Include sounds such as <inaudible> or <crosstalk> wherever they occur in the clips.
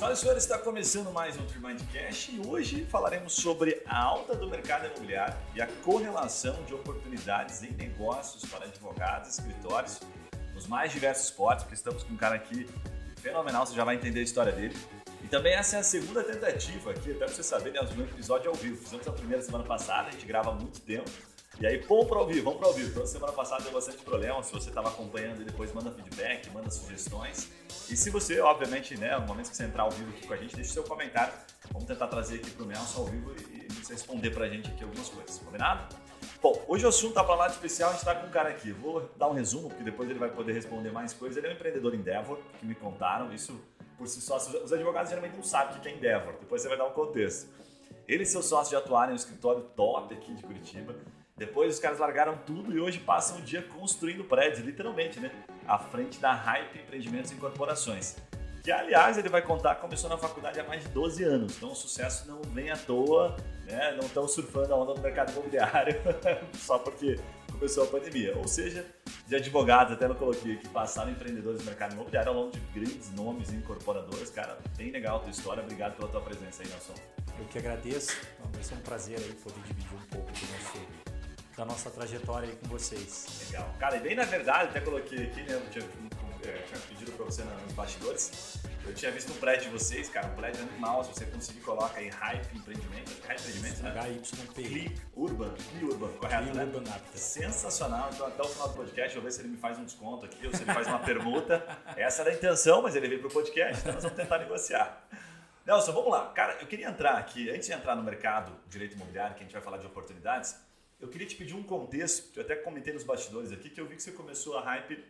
Senhoras e senhores, está começando mais um Tremindcast e hoje falaremos sobre a alta do mercado imobiliário e a correlação de oportunidades em negócios para advogados escritórios nos mais diversos portos, porque estamos com um cara aqui fenomenal, você já vai entender a história dele. E também essa é a segunda tentativa aqui, até para você saber, né, um episódio ao vivo. Fizemos a primeira semana passada, a gente grava há muito tempo. E aí, pô, para ouvir, vamos para ouvir. Então, semana passada deu bastante problema. Se você estava acompanhando, depois manda feedback, manda sugestões. E se você, obviamente, né, no momento que você entrar ao vivo aqui com a gente, deixe seu comentário. Vamos tentar trazer aqui para o Nelson ao vivo e, e você responder para a gente aqui algumas coisas, combinado? Bom, hoje o assunto tá para lá de especial, a gente está com um cara aqui. Vou dar um resumo, porque depois ele vai poder responder mais coisas. Ele é um empreendedor Endeavor, que me contaram. Isso por si só, os advogados geralmente não sabem o que é Endeavor. Depois você vai dar um contexto. Ele e seu sócio já atuaram em um escritório top aqui de Curitiba depois os caras largaram tudo e hoje passam o dia construindo prédios, literalmente, né? À frente da Hype Empreendimentos e Incorporações. Que, aliás, ele vai contar, começou na faculdade há mais de 12 anos. Então o sucesso não vem à toa, né? Não estão surfando a onda do mercado imobiliário <laughs> só porque começou a pandemia. Ou seja, de advogados, até não coloquei aqui, passaram empreendedores do mercado imobiliário ao longo de grandes nomes e incorporadoras. Cara, bem legal a tua história. Obrigado pela tua presença aí, Nelson. Eu que agradeço. Vai ser um prazer aí poder dividir um pouco do nosso da nossa trajetória aí com vocês. Legal. Cara, e bem na verdade, até coloquei aqui, né? Eu tinha, é, tinha pedido pra você nos bastidores. Eu tinha visto um prédio de vocês, cara, um prédio animal. Se você conseguir, coloca aí Hype Empreendimento. Hype Empreendimento, né? HYP. Clip Urban. Clip Urban, correto, Clip né? Urban Apta. Sensacional. Então, até o final do podcast, eu vou ver se ele me faz um desconto aqui ou se ele faz uma permuta. <laughs> Essa era a intenção, mas ele veio pro podcast, então nós vamos tentar negociar. Nelson, vamos lá. Cara, eu queria entrar aqui, antes de entrar no mercado direito imobiliário, que a gente vai falar de oportunidades, eu queria te pedir um contexto, eu até comentei nos bastidores aqui, que eu vi que você começou a hype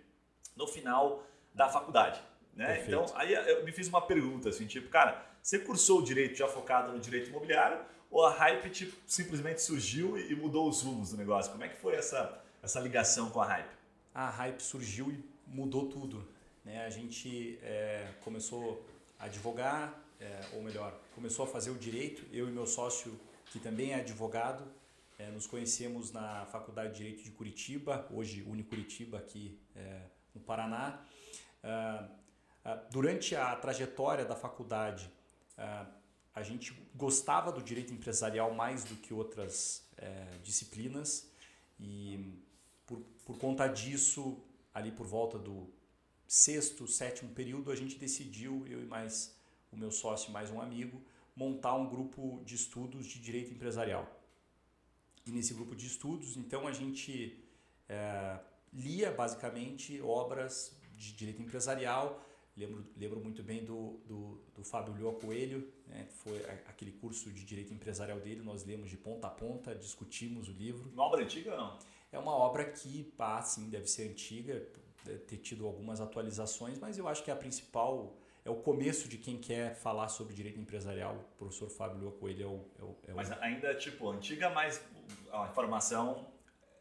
no final da faculdade. Né? Então, aí eu me fiz uma pergunta, assim, tipo, cara, você cursou o direito já focado no direito imobiliário ou a hype tipo, simplesmente surgiu e mudou os rumos do negócio? Como é que foi essa, essa ligação com a hype? A hype surgiu e mudou tudo. Né? A gente é, começou a advogar, é, ou melhor, começou a fazer o direito, eu e meu sócio, que também é advogado, é, nos conhecemos na Faculdade de Direito de Curitiba, hoje Unicuritiba, aqui é, no Paraná. Ah, ah, durante a trajetória da faculdade, ah, a gente gostava do direito empresarial mais do que outras é, disciplinas e por, por conta disso, ali por volta do sexto, sétimo período, a gente decidiu, eu e mais o meu sócio mais um amigo, montar um grupo de estudos de direito empresarial nesse grupo de estudos, então a gente é, lia basicamente obras de direito empresarial. Lembro, lembro muito bem do, do, do Fábio Lioa Coelho, né? foi aquele curso de direito empresarial dele, nós lemos de ponta a ponta, discutimos o livro. Uma obra antiga não? É uma obra que, ah, sim, deve ser antiga, deve ter tido algumas atualizações, mas eu acho que a principal é o começo de quem quer falar sobre direito empresarial. O professor Fábio Lua Coelho é o, é o, é o... Mas ainda, tipo, antiga, mas a informação...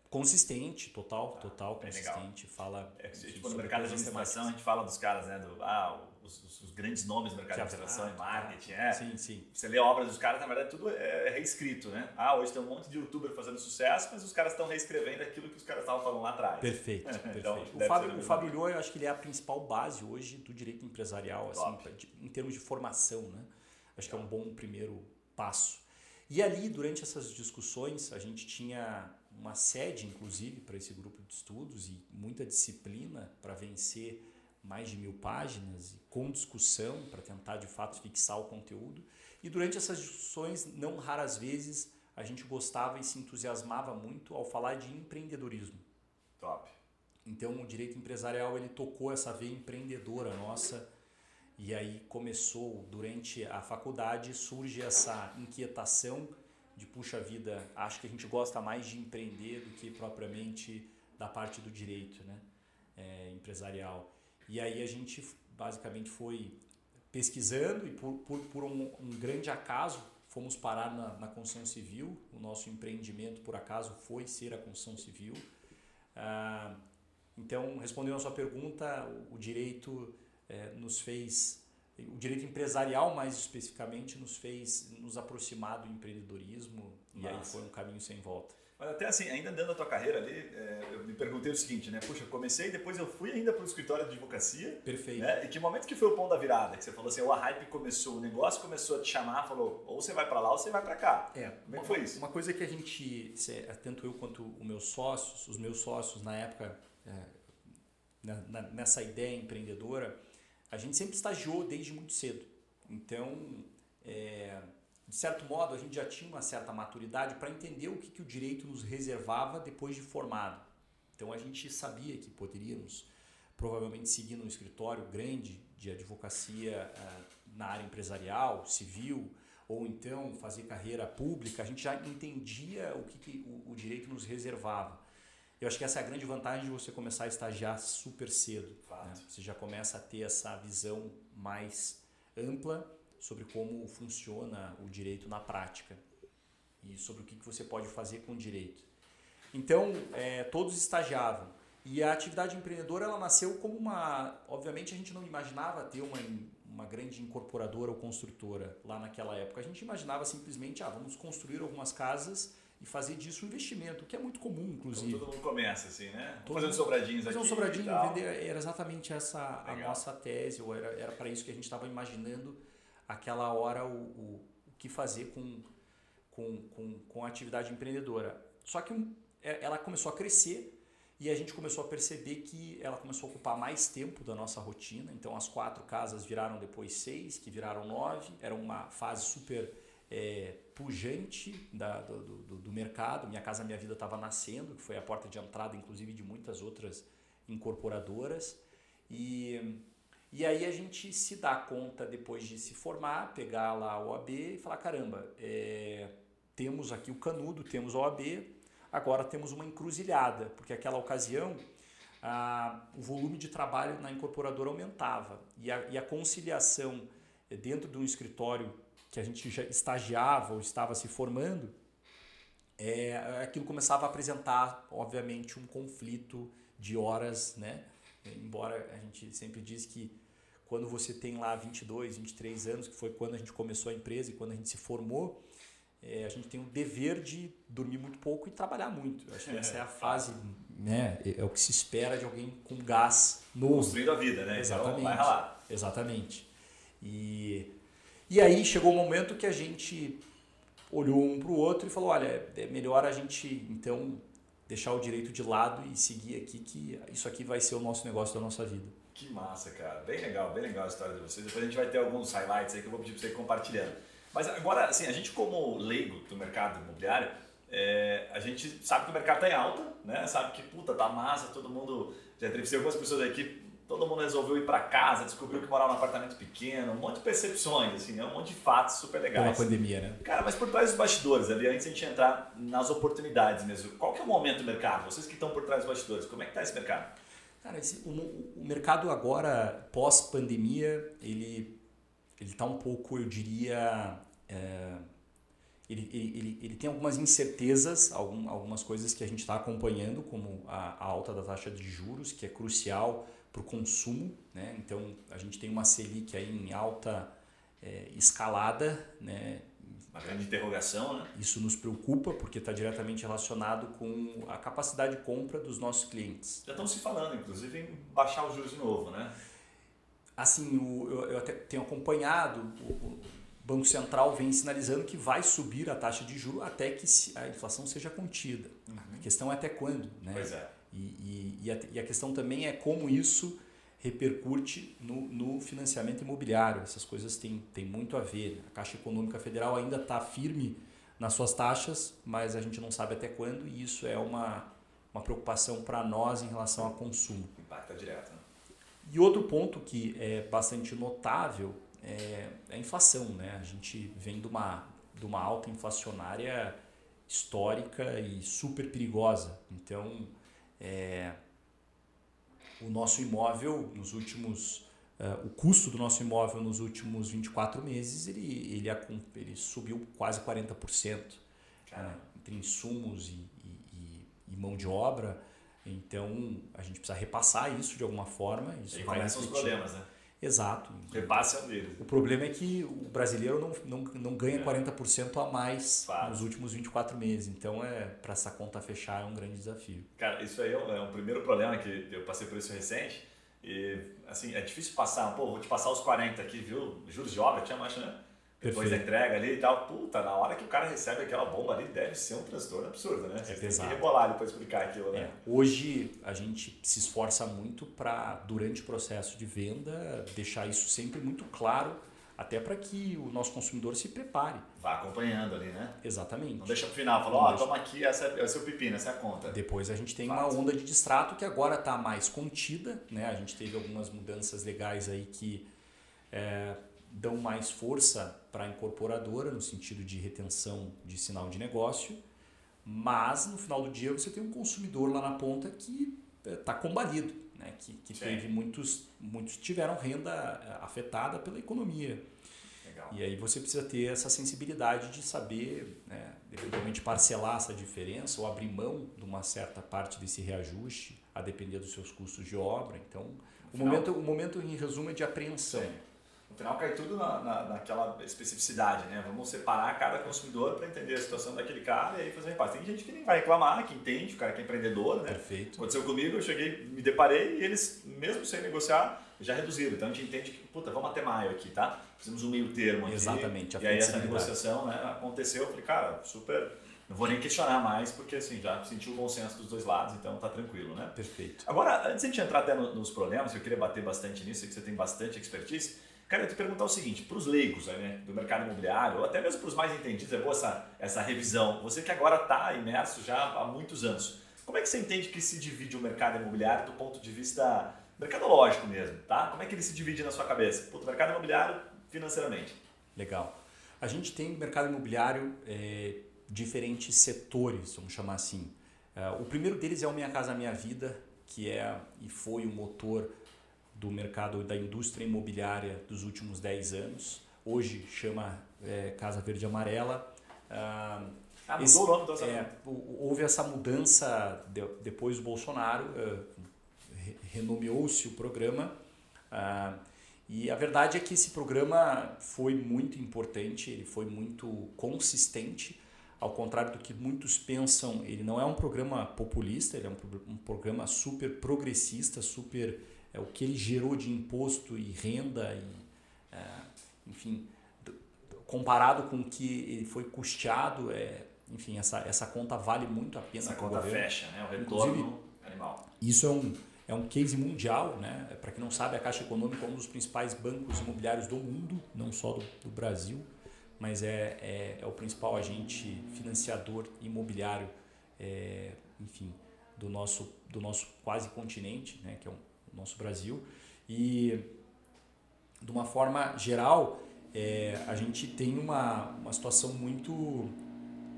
Consistente, total, ah, total consistente. Legal. Fala. É, tipo, no mercado de administração a gente fala dos caras, né? Do, ah, os, os, os grandes nomes do mercado de administração ah, e marketing. É. Sim, sim. Você lê obras dos caras, na verdade, tudo é reescrito, né? Ah, hoje tem um monte de youtuber fazendo sucesso, mas os caras estão reescrevendo aquilo que os caras estavam falando lá atrás. Perfeito, <laughs> então, perfeito. o Fábio, o Fábio Lhou, eu acho que ele é a principal base hoje do direito empresarial, assim, em termos de formação, né? Acho que é um bom primeiro passo. E ali, durante essas discussões, a gente tinha uma sede, inclusive, para esse grupo de estudos e muita disciplina para vencer mais de mil páginas com discussão para tentar de fato fixar o conteúdo. E durante essas discussões, não raras vezes, a gente gostava e se entusiasmava muito ao falar de empreendedorismo. Top. Então o direito empresarial ele tocou essa veia empreendedora nossa e aí começou durante a faculdade surge essa inquietação de puxa vida, acho que a gente gosta mais de empreender do que propriamente da parte do direito, né, é, empresarial. E aí a gente basicamente foi pesquisando e por, por, por um, um, grande acaso fomos parar na, na, construção civil. O nosso empreendimento, por acaso, foi ser a construção civil. Ah, então, respondendo a sua pergunta, o, o direito é, nos fez o direito empresarial mais especificamente nos fez nos aproximar do empreendedorismo Nossa. e aí foi um caminho sem volta. Mas até assim, ainda andando a tua carreira ali, é, eu me perguntei o seguinte, né? Puxa, comecei, depois eu fui ainda para o escritório de advocacia. Perfeito. Né? E que momento que foi o ponto da virada? Que você falou assim, o hype começou, o negócio começou a te chamar, falou, ou você vai para lá ou você vai para cá. É. Como é que foi isso? Uma coisa que a gente, tanto eu quanto os meus sócios, os meus sócios na época, é, nessa ideia empreendedora, a gente sempre estagiou desde muito cedo. Então, é, de certo modo, a gente já tinha uma certa maturidade para entender o que, que o direito nos reservava depois de formado. Então, a gente sabia que poderíamos provavelmente seguir num escritório grande de advocacia uh, na área empresarial, civil, ou então fazer carreira pública. A gente já entendia o que, que o, o direito nos reservava. Eu acho que essa é a grande vantagem de você começar a estagiar super cedo. Né? Você já começa a ter essa visão mais ampla sobre como funciona o direito na prática e sobre o que você pode fazer com o direito. Então, é, todos estagiavam. E a atividade empreendedora ela nasceu como uma. Obviamente, a gente não imaginava ter uma, uma grande incorporadora ou construtora lá naquela época. A gente imaginava simplesmente, ah, vamos construir algumas casas e fazer disso um investimento, que é muito comum, inclusive. Então, todo mundo começa assim, né? Todo fazendo sobradinhos aqui. Fazer um sobradinho, vender, era exatamente essa Legal. a nossa tese, ou era, era para isso que a gente estava imaginando aquela hora o, o, o, que fazer com, com, com, com a atividade empreendedora. Só que é, ela começou a crescer e a gente começou a perceber que ela começou a ocupar mais tempo da nossa rotina. Então, as quatro casas viraram depois seis, que viraram nove. Era uma fase super é, pujante da, do, do, do, mercado. Minha Casa Minha Vida estava nascendo, que foi a porta de entrada, inclusive, de muitas outras incorporadoras. E, e aí a gente se dá conta, depois de se formar, pegar lá o OAB e falar: caramba, é, temos aqui o canudo, temos o OAB, agora temos uma encruzilhada, porque aquela ocasião. Ah, o volume de trabalho na incorporadora aumentava e a, e a conciliação dentro de um escritório que a gente já estagiava ou estava se formando, é, aquilo começava a apresentar, obviamente, um conflito de horas, né? Embora a gente sempre diz que quando você tem lá 22, 23 anos, que foi quando a gente começou a empresa e quando a gente se formou, é, a gente tem o dever de dormir muito pouco e trabalhar muito. Eu acho que essa é a fase, né? É, é o que se espera de alguém com gás novo. Construindo a vida, né? Exatamente. Então, vai ralar. Exatamente. E e aí chegou o um momento que a gente olhou um para o outro e falou: olha, é melhor a gente então deixar o direito de lado e seguir aqui, que isso aqui vai ser o nosso negócio da nossa vida. Que massa, cara. Bem legal, bem legal a história de vocês. Depois a gente vai ter alguns highlights aí que eu vou pedir para você compartilhando. Mas agora, assim, a gente como leigo do mercado imobiliário, é, a gente sabe que o mercado está em alta, né? Sabe que, puta, tá massa, todo mundo... Já entrevistei algumas pessoas aqui todo mundo resolveu ir para casa, descobriu que morava num apartamento pequeno, um monte de percepções, assim, né? um monte de fatos super legais. Pela pandemia, né? Cara, mas por trás dos bastidores, ali, antes de a gente entrar nas oportunidades mesmo, qual que é o momento do mercado? Vocês que estão por trás dos bastidores, como é que está esse mercado? Cara, esse, o, o, mercado agora, pós-pandemia, ele ele está um pouco, eu diria, é, ele, ele, ele, tem algumas incertezas, algum, algumas coisas que a gente está acompanhando, como a, a alta da taxa de juros, que é crucial para o consumo. Né? Então, a gente tem uma Selic aí em alta é, escalada. Né? Uma grande interrogação. Né? Isso nos preocupa porque está diretamente relacionado com a capacidade de compra dos nossos clientes. Já estão se falando, inclusive, em baixar os juros de novo, né? Assim, o, eu, eu até tenho acompanhado, o, o Banco Central vem sinalizando que vai subir a taxa de juros até que a inflação seja contida. Uhum. A questão é até quando, né? Pois é. E, e, e, a, e a questão também é como isso repercute no, no, financiamento imobiliário. Essas coisas têm, têm muito a ver. A Caixa Econômica Federal ainda está firme nas suas taxas, mas a gente não sabe até quando, e isso é uma, uma preocupação para nós em relação ao consumo. Impacta direto. Né? E outro ponto que é bastante notável é, é a inflação. Né? A gente vem de uma, de uma alta inflacionária histórica e super perigosa. Então, é, o nosso imóvel nos últimos uh, o custo do nosso imóvel nos últimos 24 meses ele, ele, ele subiu quase 40% né, entre insumos e, e, e, mão de obra. Então a gente precisa repassar isso de alguma forma isso e começam os problemas né Exato. Repasse é um deles. O problema é que o brasileiro não, não, não ganha é. 40% a mais nos últimos 24 meses. Então, é para essa conta fechar é um grande desafio. Cara, isso aí é um, é um primeiro problema que eu passei por isso recente. E, assim, é difícil passar. Pô, vou te passar os 40 aqui, viu? Juros de obra, tinha mais, né? Depois da entrega ali e tal. Puta, na hora que o cara recebe aquela bomba ali, deve ser um transtorno absurdo, né? Você é tem que rebolar depois explicar aquilo, né? É. Hoje a gente se esforça muito para, durante o processo de venda, deixar isso sempre muito claro, até para que o nosso consumidor se prepare. Vá acompanhando ali, né? Exatamente. Não deixa pro final, falou, ó, oh, toma aqui, essa, esse é o pepino, essa é a conta. Depois a gente tem Fato. uma onda de distrato que agora está mais contida, né? A gente teve algumas mudanças legais aí que... É, dão mais força para a incorporadora no sentido de retenção de sinal de negócio, mas no final do dia você tem um consumidor lá na ponta que está eh, combalido, né? que, que teve muitos, muitos tiveram renda eh, afetada pela economia. Legal. E aí você precisa ter essa sensibilidade de saber, né, eventualmente parcelar essa diferença ou abrir mão de uma certa parte desse reajuste, a depender dos seus custos de obra. Então, o, momento, o momento, em resumo, é de apreensão. Sim final cai tudo na, na, naquela especificidade, né? Vamos separar cada consumidor para entender a situação daquele cara e aí fazer um impacto. Tem gente que nem vai reclamar, que entende, o cara que é empreendedor, né? Perfeito. Aconteceu comigo, eu cheguei, me deparei e eles, mesmo sem negociar, já reduziram. Então a gente entende que, puta, vamos até maio aqui, tá? Fizemos um meio termo aqui. Exatamente. e aí essa negociação né, aconteceu, eu falei, cara, super... Não vou nem questionar mais, porque assim, já senti o bom senso dos dois lados, então tá tranquilo, né? Perfeito. Agora, antes de a gente entrar até nos problemas, eu queria bater bastante nisso, que você tem bastante expertise, Cara, eu te perguntar o seguinte, para os leigos né, do mercado imobiliário, ou até mesmo para os mais entendidos, é boa essa, essa revisão. Você que agora está imerso já há muitos anos, como é que você entende que se divide o mercado imobiliário do ponto de vista mercadológico mesmo, tá? Como é que ele se divide na sua cabeça? Puto, mercado imobiliário financeiramente. Legal. A gente tem mercado imobiliário é, diferentes setores, vamos chamar assim. É, o primeiro deles é o Minha Casa Minha Vida, que é e foi o motor do mercado da indústria imobiliária dos últimos 10 anos. Hoje chama é, Casa Verde Amarela. Ah, ah mudou esse, o nome da é, Houve essa mudança de, depois do Bolsonaro, é, renomeou-se o programa. Ah, e a verdade é que esse programa foi muito importante, ele foi muito consistente. Ao contrário do que muitos pensam, ele não é um programa populista, ele é um, um programa super progressista, super é, o que ele gerou de imposto e renda, e, é, enfim, comparado com o que ele foi custeado, é, enfim, essa, essa conta vale muito a pena. Essa conta fecha, né? o retorno Inclusive, animal. Isso é um, é um case mundial, né? Para quem não sabe, a Caixa Econômica é um dos principais bancos imobiliários do mundo, não só do, do Brasil, mas é, é, é, o principal agente financiador imobiliário, é, enfim, do nosso, do nosso quase continente, né? Que é um nosso Brasil. E, de uma forma geral, é, a gente tem uma, uma situação muito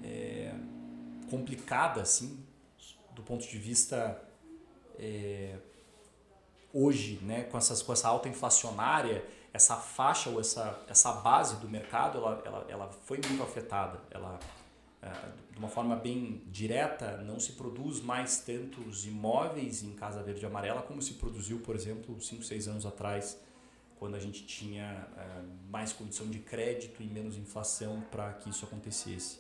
é, complicada, assim, do ponto de vista é, hoje, né, com, essas, com essa alta inflacionária, essa faixa ou essa, essa base do mercado, ela, ela, ela foi muito afetada. Ela, de uma forma bem direta, não se produz mais tantos imóveis em Casa Verde e Amarela como se produziu, por exemplo, 5, 6 anos atrás, quando a gente tinha é, mais condição de crédito e menos inflação para que isso acontecesse.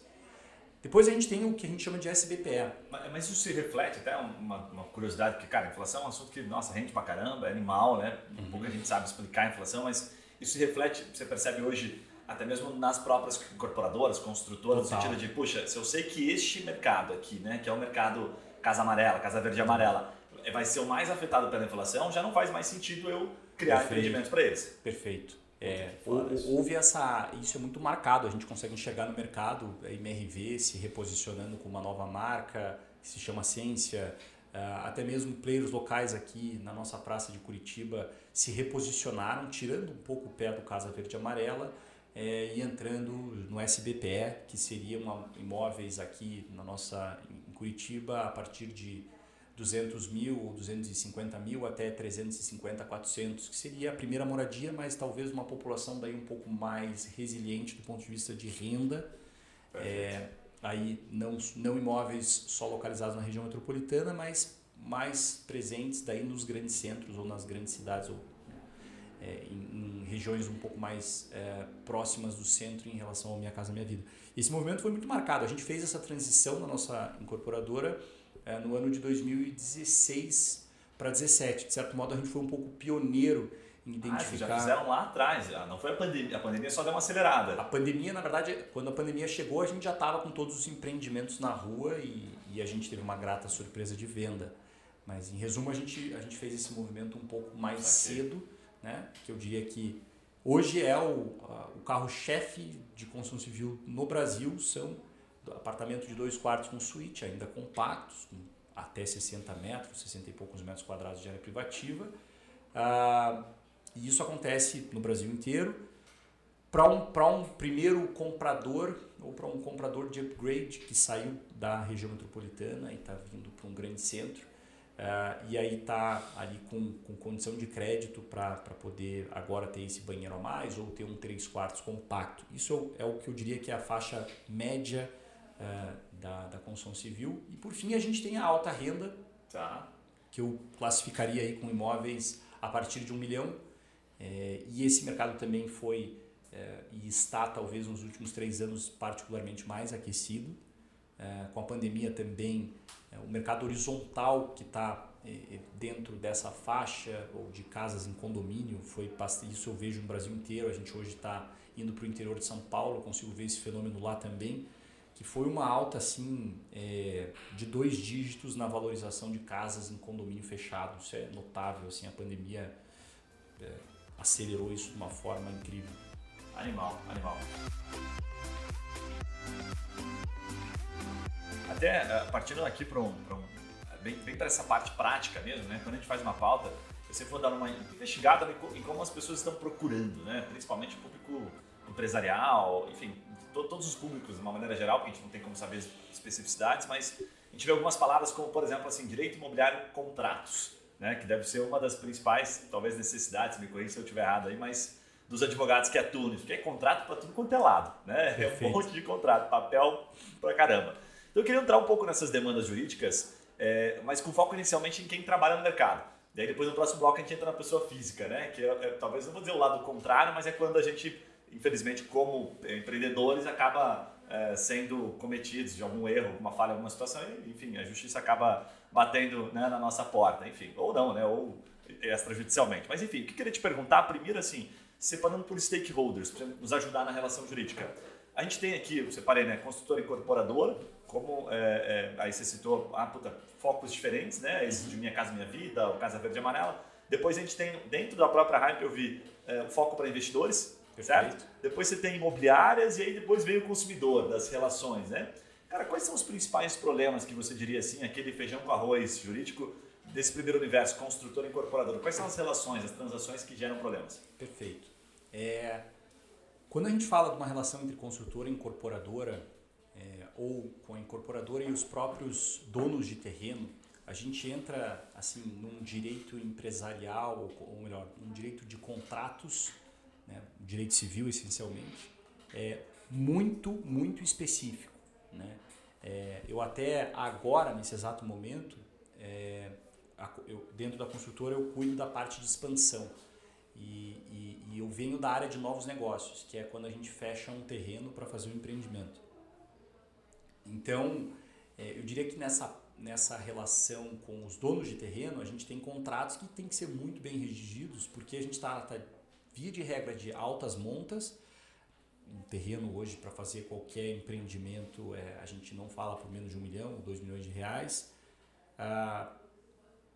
Depois a gente tem o que a gente chama de SBPE. Mas isso se reflete, até uma, uma curiosidade, porque, cara, inflação é um assunto que, nossa, rende pra caramba, é animal, né? Uhum. Pouca gente sabe explicar a inflação, mas isso se reflete, você percebe hoje até mesmo nas próprias incorporadoras, construtoras, Total. no sentido de, puxa, se eu sei que este mercado aqui, né, que é o mercado Casa Amarela, Casa Verde Amarela, vai ser o mais afetado pela inflação, já não faz mais sentido eu criar Perfeito. empreendimentos para eles. Perfeito. É, houve essa, isso é muito marcado, a gente consegue enxergar no mercado a MRV se reposicionando com uma nova marca que se chama Ciência, ah, até mesmo players locais aqui na nossa praça de Curitiba se reposicionaram, tirando um pouco o pé do Casa Verde Amarela, é, e entrando no SBPE, que seriam imóveis aqui na nossa, em Curitiba a partir de 200 mil ou 250 mil até 350, 400, que seria a primeira moradia, mas talvez uma população daí um pouco mais resiliente do ponto de vista de renda. É, aí não, não imóveis só localizados na região metropolitana, mas mais presentes daí nos grandes centros ou nas grandes cidades ou é, em, em, regiões um pouco mais é, próximas do centro em relação ao Minha Casa Minha Vida. Esse movimento foi muito marcado. A gente fez essa transição na nossa incorporadora é, no ano de 2016 para 2017. De certo modo, a gente foi um pouco pioneiro em identificar. Ah, já fizeram lá atrás, não foi a pandemia. A pandemia só deu uma acelerada. A pandemia, na verdade, quando a pandemia chegou, a gente já estava com todos os empreendimentos na rua e, e, a gente teve uma grata surpresa de venda. Mas, em resumo, a gente, a gente fez esse movimento um pouco mais cedo, né? que eu diria que hoje é o, o carro-chefe de construção civil no Brasil, são apartamentos de dois quartos com suíte, ainda compactos, com até 60 metros, 60 e poucos metros quadrados de área privativa. Ah, e isso acontece no Brasil inteiro. Para um, um primeiro comprador ou para um comprador de upgrade que saiu da região metropolitana e está vindo para um grande centro, uh, e aí está ali com, com condição de crédito para poder agora ter esse banheiro a mais ou ter um 3 quartos compacto. Isso é o que eu diria que é a faixa média uh, da, da construção civil. E por fim a gente tem a alta renda, tá. que eu classificaria aí com imóveis a partir de um milhão é, e esse mercado também foi é, e está talvez nos últimos três anos particularmente mais aquecido. É, com a pandemia também, é, o mercado horizontal que está é, é, dentro dessa faixa ou de casas em condomínio, foi isso eu vejo no Brasil inteiro. A gente hoje está indo para o interior de São Paulo, consigo ver esse fenômeno lá também, que foi uma alta assim de dois dígitos na valorização de casas em condomínio fechado. Isso é notável, assim, a pandemia acelerou isso de uma forma incrível. Animal, animal. Até eh, partindo aqui para um, um, bem, bem para essa parte prática mesmo, né? Quando a gente faz uma pauta, eu sempre vou dar uma investigada em como as pessoas estão procurando, né? Principalmente o público empresarial, enfim, to, todos os públicos de uma maneira geral, porque a gente não tem como saber as especificidades, mas a gente vê algumas palavras como, por exemplo, assim, direito imobiliário contratos né, que deve ser uma das principais, talvez, necessidades, me corrija se eu estiver errado aí, mas dos advogados que atuam nisso, porque é contrato para tudo quanto é lado, né? É um monte de contrato, papel pra caramba. Então eu queria entrar um pouco nessas demandas jurídicas, é, mas com foco inicialmente em quem trabalha no mercado. Daí depois no próximo bloco a gente entra na pessoa física, né? Que é, é, talvez não vou dizer o lado contrário, mas é quando a gente, infelizmente, como empreendedores, acaba é, sendo cometidos de algum erro, alguma falha, alguma situação, e, enfim, a justiça acaba batendo né, na nossa porta, enfim, ou não, né, ou extrajudicialmente. Mas enfim, o que eu queria te perguntar, primeiro assim, separando por stakeholders, para nos ajudar na relação jurídica. A gente tem aqui, eu separei, né, construtora incorporadora, como é, é, aí você citou, ah, puta, focos diferentes, né, esse de Minha Casa Minha Vida, o Casa Verde e Amarela. Depois a gente tem, dentro da própria Hype, eu vi é, o foco para investidores, Perfeito. certo? Depois você tem imobiliárias e aí depois vem o consumidor, das relações, né? Cara, quais são os principais problemas que você diria assim, aquele feijão com arroz jurídico desse primeiro universo, construtor e incorporador? Quais são as relações, as transações que geram problemas? Perfeito. É, quando a gente fala de uma relação entre construtora e incorporadora, é, ou com a incorporadora e os próprios donos de terreno, a gente entra assim num direito empresarial, ou melhor, num direito de contratos, né, direito civil essencialmente, é muito, muito específico. Né? É, eu até agora, nesse exato momento, é, eu, dentro da construtora eu cuido da parte de expansão. E, e, eu venho da área de novos negócios, que é quando a gente fecha um terreno para fazer um empreendimento. Então, é, eu diria que nessa, nessa relação com os donos de terreno, a gente tem contratos que tem que ser muito bem redigidos, porque a gente está, tá, via de regra, de altas montas, um terreno hoje para fazer qualquer empreendimento, é, a gente não fala por menos de um milhão, dois milhões de reais. Ah,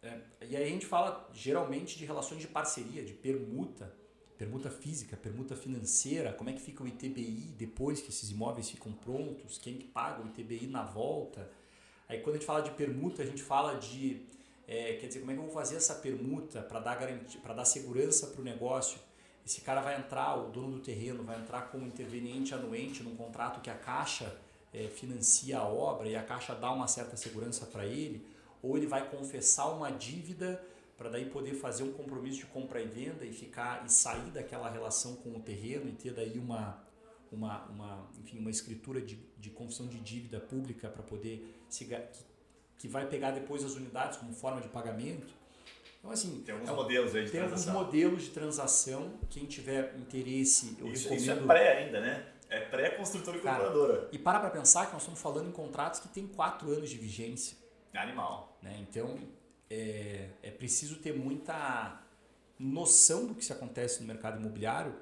é, e aí a gente fala geralmente de relações de parceria, de permuta, permuta física, permuta financeira, como é que fica o ITBI depois que esses imóveis ficam prontos, quem que paga o ITBI na volta. Aí quando a gente fala de permuta, a gente fala de, é, quer dizer, como é que eu vou fazer essa permuta para dar, garantia, dar segurança para o negócio? Esse cara vai entrar, o dono do terreno, vai entrar como interveniente anuente num contrato que a Caixa é, financia a obra e a Caixa dá uma certa segurança para ele, ou ele vai confessar uma dívida para daí poder fazer um compromisso de compra e venda e ficar e sair daquela relação com o terreno e ter daí uma uma, uma enfim uma escritura de, de confissão de dívida pública para poder se, que, que vai pegar depois as unidades como forma de pagamento Então, assim, tem alguns é, modelos aí de tem transação. alguns modelos de transação. Quem tiver interesse, eu isso, recomendo. Isso é pré ainda, né? É pré-construtora incorporadora. E para para pensar que nós estamos falando em contratos que têm quatro anos de vigência. Animal. Né? Então, é, é preciso ter muita noção do que se acontece no mercado imobiliário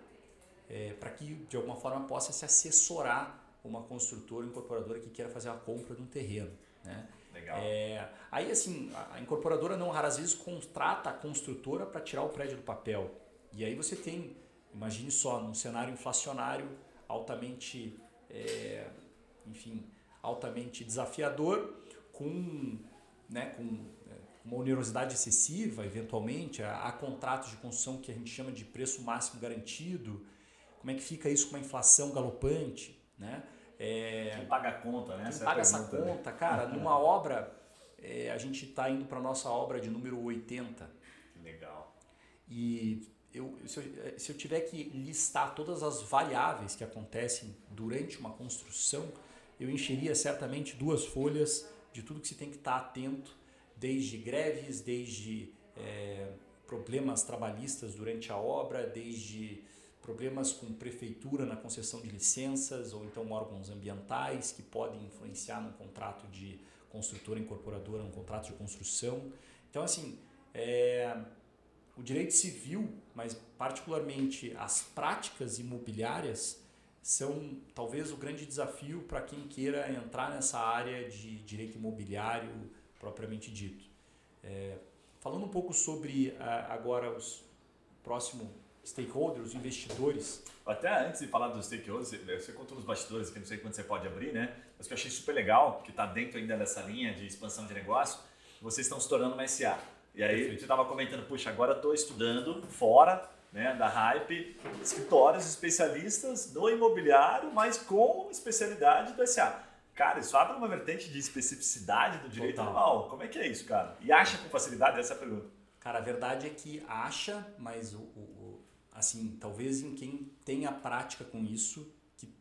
é, para que, de alguma forma, possa se assessorar uma construtora incorporadora que queira fazer a compra de um terreno. Né? Legal. É, aí, assim, a incorporadora não raras vezes contrata a construtora para tirar o prédio do papel. E aí você tem, imagine só, num cenário inflacionário altamente, é, enfim, altamente desafiador, com, né, com uma onerosidade excessiva, eventualmente, há, contratos de construção que a gente chama de preço máximo garantido. Como é que fica isso com uma inflação galopante, né? É, quem paga a conta, né? Quem essa paga essa né? conta, cara, <laughs> numa obra, é, a gente está indo para a nossa obra de número 80. Legal. E eu, se, eu, se eu tiver que listar todas as variáveis que acontecem durante uma construção, eu encheria certamente duas folhas de tudo que se tem que estar tá atento, desde greves, desde é, problemas trabalhistas durante a obra, desde problemas com prefeitura na concessão de licenças ou então órgãos ambientais que podem influenciar no contrato de construtora incorporadora, no contrato de construção. Então, assim, é, o direito civil, mas particularmente as práticas imobiliárias, são talvez o grande desafio para quem queira entrar nessa área de direito imobiliário propriamente dito. É, falando um pouco sobre agora os próximo stakeholders, os investidores. Até antes de falar dos stakeholders, você contou nos bastidores, que não sei quando você pode abrir, né? Mas que eu achei super legal, que está dentro ainda dessa linha de expansão de negócio, vocês estão se tornando uma SA. E aí Perfeito. você estava comentando, puxa, agora estou estudando fora né, da Hype, escritórios especialistas no imobiliário, mas com especialidade do SA. Cara, isso abre uma vertente de especificidade do direito Total. animal. Como é que é isso, cara? E acha com facilidade essa pergunta? Cara, a verdade é que acha, mas o, o, assim, talvez em quem tem a prática com isso, que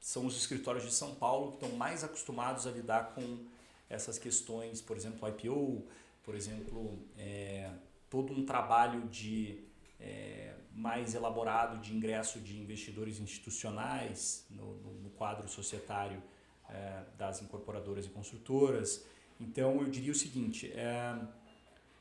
são os escritórios de São Paulo que estão mais acostumados a lidar com essas questões, por exemplo, IPO, por exemplo, é, todo um trabalho de é, mais elaborado de ingresso de investidores institucionais no, no, no quadro societário é, das incorporadoras e construtoras. Então, eu diria o seguinte: é,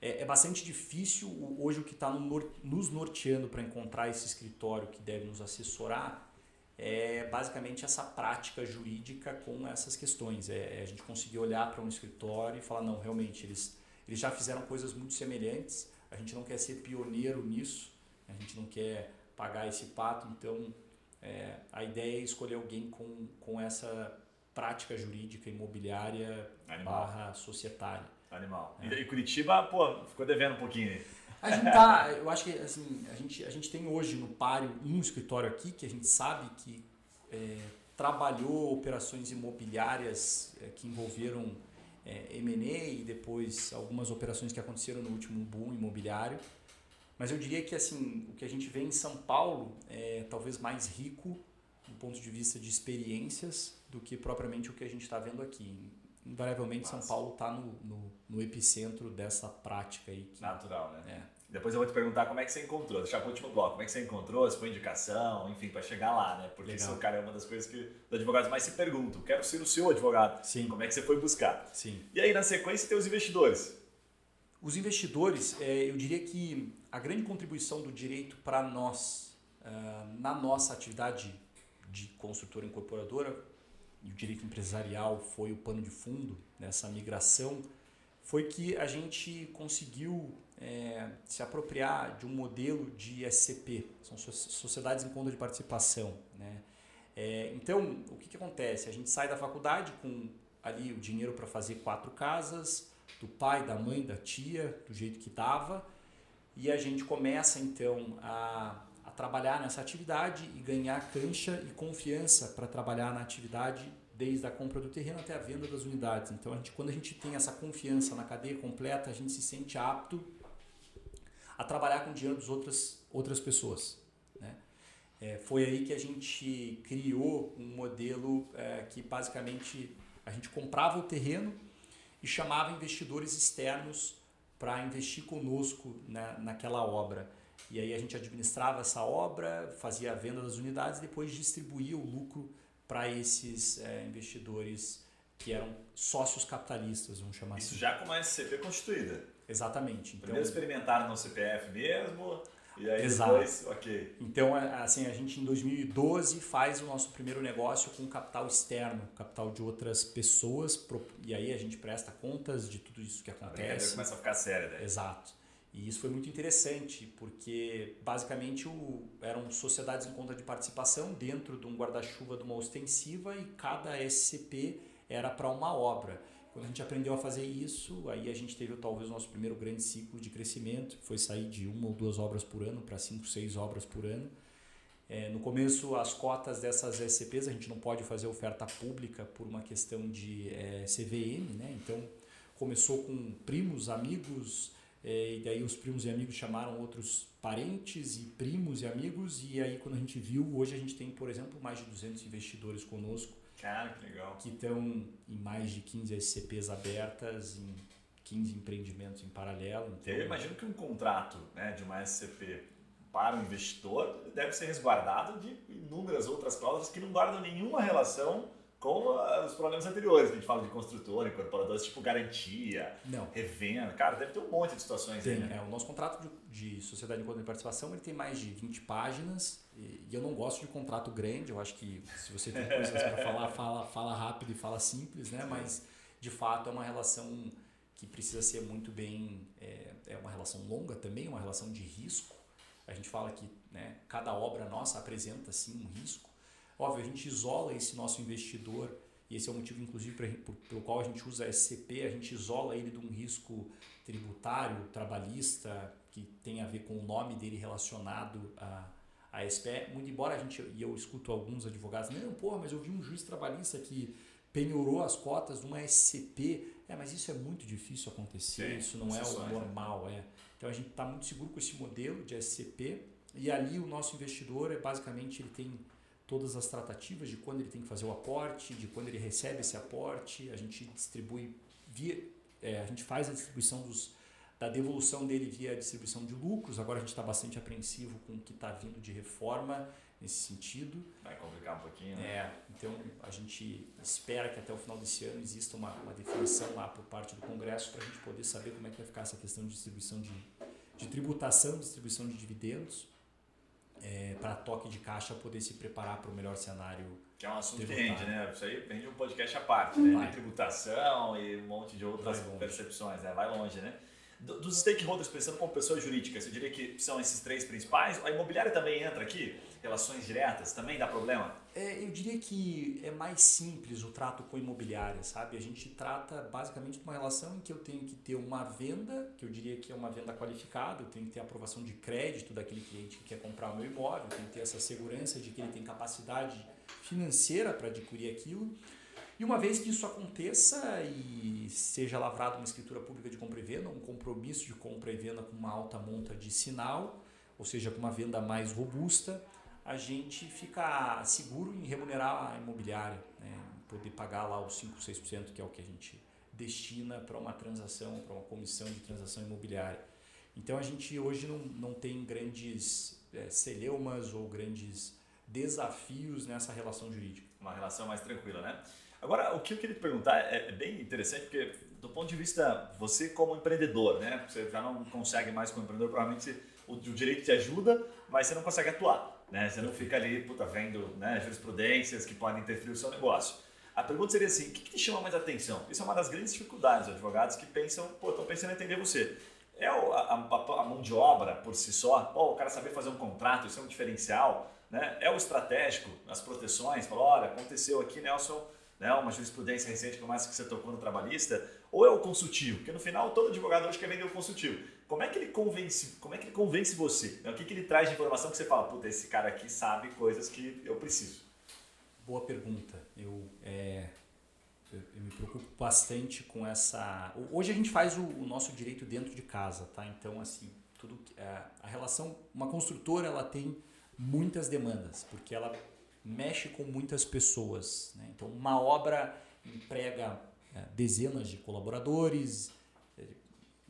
é, é bastante difícil hoje o que está no, nos norteando para encontrar esse escritório que deve nos assessorar é basicamente essa prática jurídica com essas questões. É, é a gente conseguir olhar para um escritório e falar, não, realmente, eles eles já fizeram coisas muito semelhantes. A gente não quer ser pioneiro nisso, a gente não quer pagar esse pato, então é, a ideia é escolher alguém com, com essa prática jurídica imobiliária Animal. barra societária. Animal. É. E Curitiba, pô, ficou devendo um pouquinho aí. A gente tá, eu acho que assim, a gente, a gente tem hoje no Páreo um escritório aqui que a gente sabe que é, trabalhou operações imobiliárias é, que envolveram é, M&A e depois algumas operações que aconteceram no último boom imobiliário. Mas eu diria que assim o que a gente vê em São Paulo é talvez mais rico do ponto de vista de experiências do que propriamente o que a gente está vendo aqui. Invariavelmente Nossa. São Paulo está no, no, no, epicentro dessa prática aí. Que, Natural, né? É. Depois eu vou te perguntar como é que você encontrou, deixar para o último bloco, como é que você encontrou, se foi indicação, enfim, para chegar lá, né? Porque Legal. isso, cara, é uma das coisas que os advogados mais se perguntam. Quero ser o seu advogado. Sim. Como é que você foi buscar? Sim. E aí, na sequência, tem os investidores. Os investidores, é, eu diria que a grande contribuição do direito para nós, uh, na nossa atividade de construtora incorporadora, e o direito empresarial foi o pano de fundo nessa migração, foi que a gente conseguiu é, se apropriar de um modelo de SCP, são sociedades em conta de participação. Né? É, então, o que, que acontece? A gente sai da faculdade com ali o dinheiro para fazer quatro casas, do pai, da mãe, da tia, do jeito que dava, e a gente começa então a, trabalhar nessa atividade e ganhar cancha e confiança para trabalhar na atividade desde a compra do terreno até a venda das unidades. Então, a gente, quando a gente tem essa confiança na cadeia completa, a gente se sente apto a trabalhar com o dinheiro das outras, outras pessoas. Né? É, foi aí que a gente criou um modelo é, que basicamente a gente comprava o terreno e chamava investidores externos para investir conosco na, naquela obra. E aí a gente administrava essa obra, fazia a venda das unidades, depois distribuía o lucro para esses é, investidores que eram sócios capitalistas, vamos chamar Isso assim. já com uma SCP constituída. Exatamente. Então, Primeiro experimentaram no CPF mesmo, e aí Exato. depois, ok. Então, assim, a gente em 2012 faz o nosso primeiro negócio com capital externo, capital de outras pessoas, e aí a gente presta contas de tudo isso que A brincadeira acontece. começa a ficar séria daí. Exato. E isso foi muito interessante, porque basicamente o, eram sociedades em conta de participação dentro de um guarda-chuva de uma ostensiva e cada SCP era para uma obra. Quando a gente aprendeu a fazer isso, aí a gente teve talvez o nosso primeiro grande ciclo de crescimento, que foi sair de uma ou duas obras por ano para cinco, seis obras por ano. É, no começo, as cotas dessas SCPs, a gente não pode fazer oferta pública por uma questão de é, CVM, né? Então, começou com primos, amigos, e daí os primos e amigos chamaram outros parentes e primos e amigos, e aí quando a gente viu, hoje a gente tem, por exemplo, mais de 200 investidores conosco, Cara, que legal. que estão em mais de 15 SCPs abertas, em 15 empreendimentos em paralelo. Então, Eu imagino que um contrato né, de uma SCP para o investidor deve ser resguardado de inúmeras outras cláusulas que não guardam nenhuma relação com os problemas anteriores, que a gente fala de construtor, incorporadores, tipo garantia, Não. revenda. Cara, deve ter um monte de situações aí, Tem, né? é, o nosso contrato de, de sociedade de conta de participação ele tem mais de 20 páginas e, e eu não gosto de contrato grande, eu acho que se você tem coisas para falar, <laughs> fala, fala rápido e fala simples, né? mas de fato é uma relação que precisa ser muito bem, é, é uma relação longa também, uma relação de risco. A gente fala que né, cada obra nossa apresenta sim um risco. Óbvio, a gente isola esse nosso investidor e esse é o motivo, inclusive, pra, por- pelo qual a gente usa SCP, a gente isola ele de um risco tributário, trabalhista, que tem a ver com o nome dele relacionado a, a SPE. Muito embora a gente, e eu escuto alguns advogados, não, pô, mas eu vi um juiz trabalhista que penhorou as cotas de uma SCP. É, mas isso é muito difícil acontecer, Sim, isso não é o né? normal, é. Então a gente está muito seguro com esse modelo de SCP e ali o nosso investidor é basicamente ele tem todas as tratativas de quando ele tem que fazer o aporte, de quando ele recebe esse aporte, a gente distribui via, é, a gente faz a distribuição dos, da devolução dele via distribuição de lucros. Agora a gente está bastante apreensivo com o que está vindo de reforma nesse sentido. Vai complicar um pouquinho, né? É, então a gente espera que até o final desse ano exista uma, uma definição lá por parte do Congresso para a gente poder saber como é que vai ficar essa questão de distribuição de, de tributação, distribuição de dividendos, é, para toque de caixa poder se preparar para o melhor cenário. Que é um assunto que Tributário. rende, né? Isso aí rende um podcast à parte, né? Vai. Tem tributação e um monte de outras percepções, né? Vai longe, né? Do- Dos stakeholders, pensando como pessoa jurídica, você diria que são esses três principais? A imobiliária também entra aqui? Relações diretas também dá problema? É, eu diria que é mais simples o trato com imobiliária, sabe? A gente trata basicamente de uma relação em que eu tenho que ter uma venda, que eu diria que é uma venda qualificada, eu tenho que ter aprovação de crédito daquele cliente que quer comprar o meu imóvel, eu tenho que ter essa segurança de que ele tem capacidade financeira para adquirir aquilo. E uma vez que isso aconteça e seja lavrada uma escritura pública de compra e venda, um compromisso de compra e venda com uma alta monta de sinal, ou seja, com uma venda mais robusta, a gente fica seguro em remunerar a imobiliária, né? poder pagar lá os 5, 6%, que é o que a gente destina para uma transação, para uma comissão de transação imobiliária. Então a gente hoje não, não tem grandes é, celeumas ou grandes desafios nessa relação jurídica. Uma relação mais tranquila, né? Agora, o que eu queria te perguntar é, é bem interessante, porque do ponto de vista, você como empreendedor, né? Você já não consegue mais como empreendedor, provavelmente o, o direito te ajuda, mas você não consegue atuar, né? Você não fica ali, puta, vendo né, jurisprudências que podem interferir no seu negócio. A pergunta seria assim, o que, que te chama mais atenção? Isso é uma das grandes dificuldades dos advogados que pensam, pô, estão pensando em atender você. É a, a- a mão de obra por si só? Pô, o cara saber fazer um contrato, isso é um diferencial, né? É o estratégico, as proteções, fala, olha, aconteceu aqui, Nelson, né, uma jurisprudência recente, por mais que você tocou no trabalhista, ou é o consultivo? Porque no final todo advogado hoje quer vender o consultivo. Como é que ele convence, como é que ele convence você? Né? O que, que ele traz de informação que você fala, puta, esse cara aqui sabe coisas que eu preciso. Boa pergunta. Eu, é, eu, eu me preocupo bastante com essa. Hoje a gente faz o, o nosso direito dentro de casa, tá? Então assim, tudo é, a relação, uma construtora ela tem muitas demandas porque ela mexe com muitas pessoas. Né? Então uma obra emprega é, dezenas de colaboradores, é,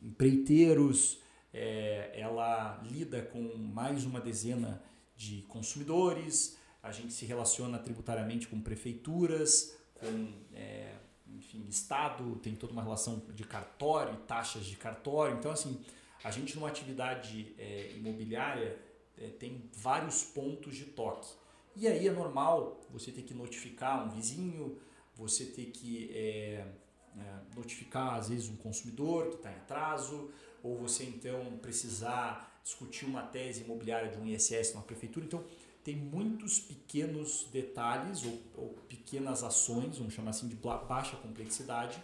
empreiteiros, é, ela lida com mais uma dezena de consumidores, a gente se relaciona tributariamente com prefeituras, com é, enfim, Estado, tem toda uma relação de cartório, taxas de cartório. Então, assim, a gente numa atividade é, imobiliária é, tem vários pontos de toque. E aí é normal você ter que notificar um vizinho, você ter que é, é, notificar às vezes um consumidor que está em atraso, ou você então precisar discutir uma tese imobiliária de um ISS numa prefeitura. Então tem muitos pequenos detalhes ou, ou pequenas ações, vamos chamar assim de baixa complexidade,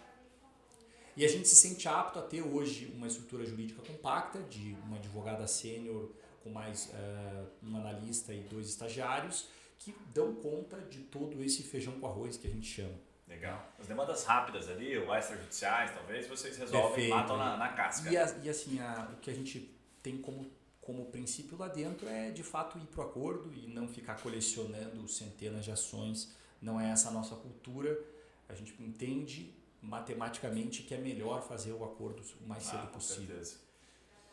e a gente se sente apto a ter hoje uma estrutura jurídica compacta, de uma advogada sênior com mais uh, um analista e dois estagiários, que dão conta de todo esse feijão com arroz que a gente chama. Legal. As demandas rápidas ali, ou extrajudiciais, talvez, vocês resolvem Perfeito. matam na, na casca. E, a, e assim, a, o que a gente tem como, como princípio lá dentro é, de fato, ir para o acordo e não ficar colecionando centenas de ações. Não é essa a nossa cultura. A gente entende matematicamente que é melhor fazer o acordo o mais ah, cedo possível. Certeza.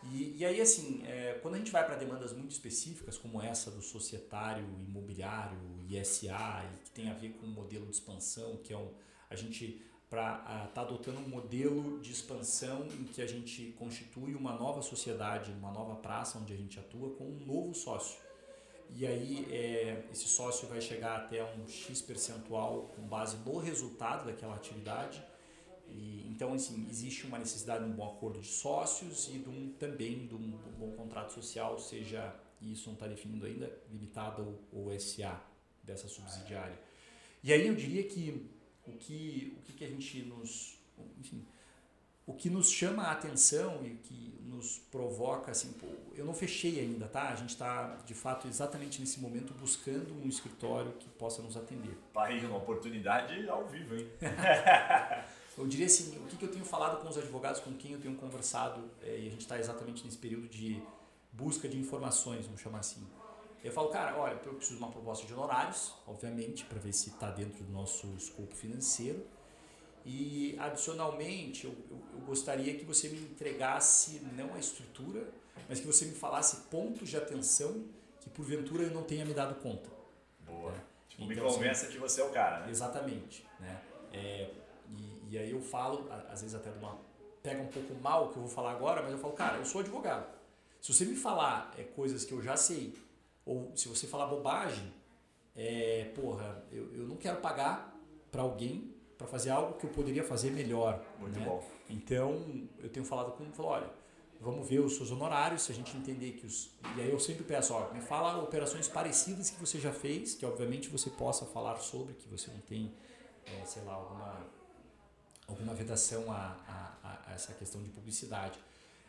E, e aí, assim, é, quando a gente vai para demandas muito específicas, como essa do societário, imobiliário, ISA, e que tem a ver com o modelo de expansão, que é um. A gente para tá adotando um modelo de expansão em que a gente constitui uma nova sociedade, uma nova praça onde a gente atua com um novo sócio. E aí é, esse sócio vai chegar até um X percentual com base no resultado daquela atividade e, então, assim, existe uma necessidade de um bom acordo de sócios e de um, também de um, de um bom contrato social, seja, isso não está definido ainda, limitado ou, SA dessa subsidiária. E aí eu diria que o que, o que, que a gente nos. Enfim, o que nos chama a atenção e que nos provoca, assim, pô, eu não fechei ainda, tá? A gente está, de fato, exatamente nesse momento buscando um escritório que possa nos atender. Pai, uma oportunidade ao vivo, hein? <laughs> Eu diria assim, o que, que eu tenho falado com os advogados com quem eu tenho conversado, é, e a gente está exatamente nesse período de busca de informações, vamos chamar assim. Eu falo, cara, olha, eu preciso de uma proposta de honorários, obviamente, para ver se está dentro do nosso escopo financeiro. E, adicionalmente, eu, eu, eu, gostaria que você me entregasse não a estrutura, mas que você me falasse pontos de atenção que, porventura, eu não tenha me dado conta. Boa. Né? Tipo, então, me convença assim, que você é o cara, né? Exatamente. Né? É, e, aí eu falo, às vezes até de uma. pega um pouco mal o que eu vou falar agora, mas eu falo, cara, eu sou advogado. Se você me falar é, coisas que eu já sei, ou se você falar bobagem, é, porra, eu, eu não quero pagar para alguém para fazer algo que eu poderia fazer melhor. Muito né? bom. Então, eu tenho falado com ele, falou, olha, vamos ver os seus honorários, se a gente entender que os... E aí eu sempre peço, ó, me fala operações parecidas que você já fez, que obviamente você possa falar sobre, que você não tem, é, sei lá, alguma alguma vedação a, a, a essa questão de publicidade.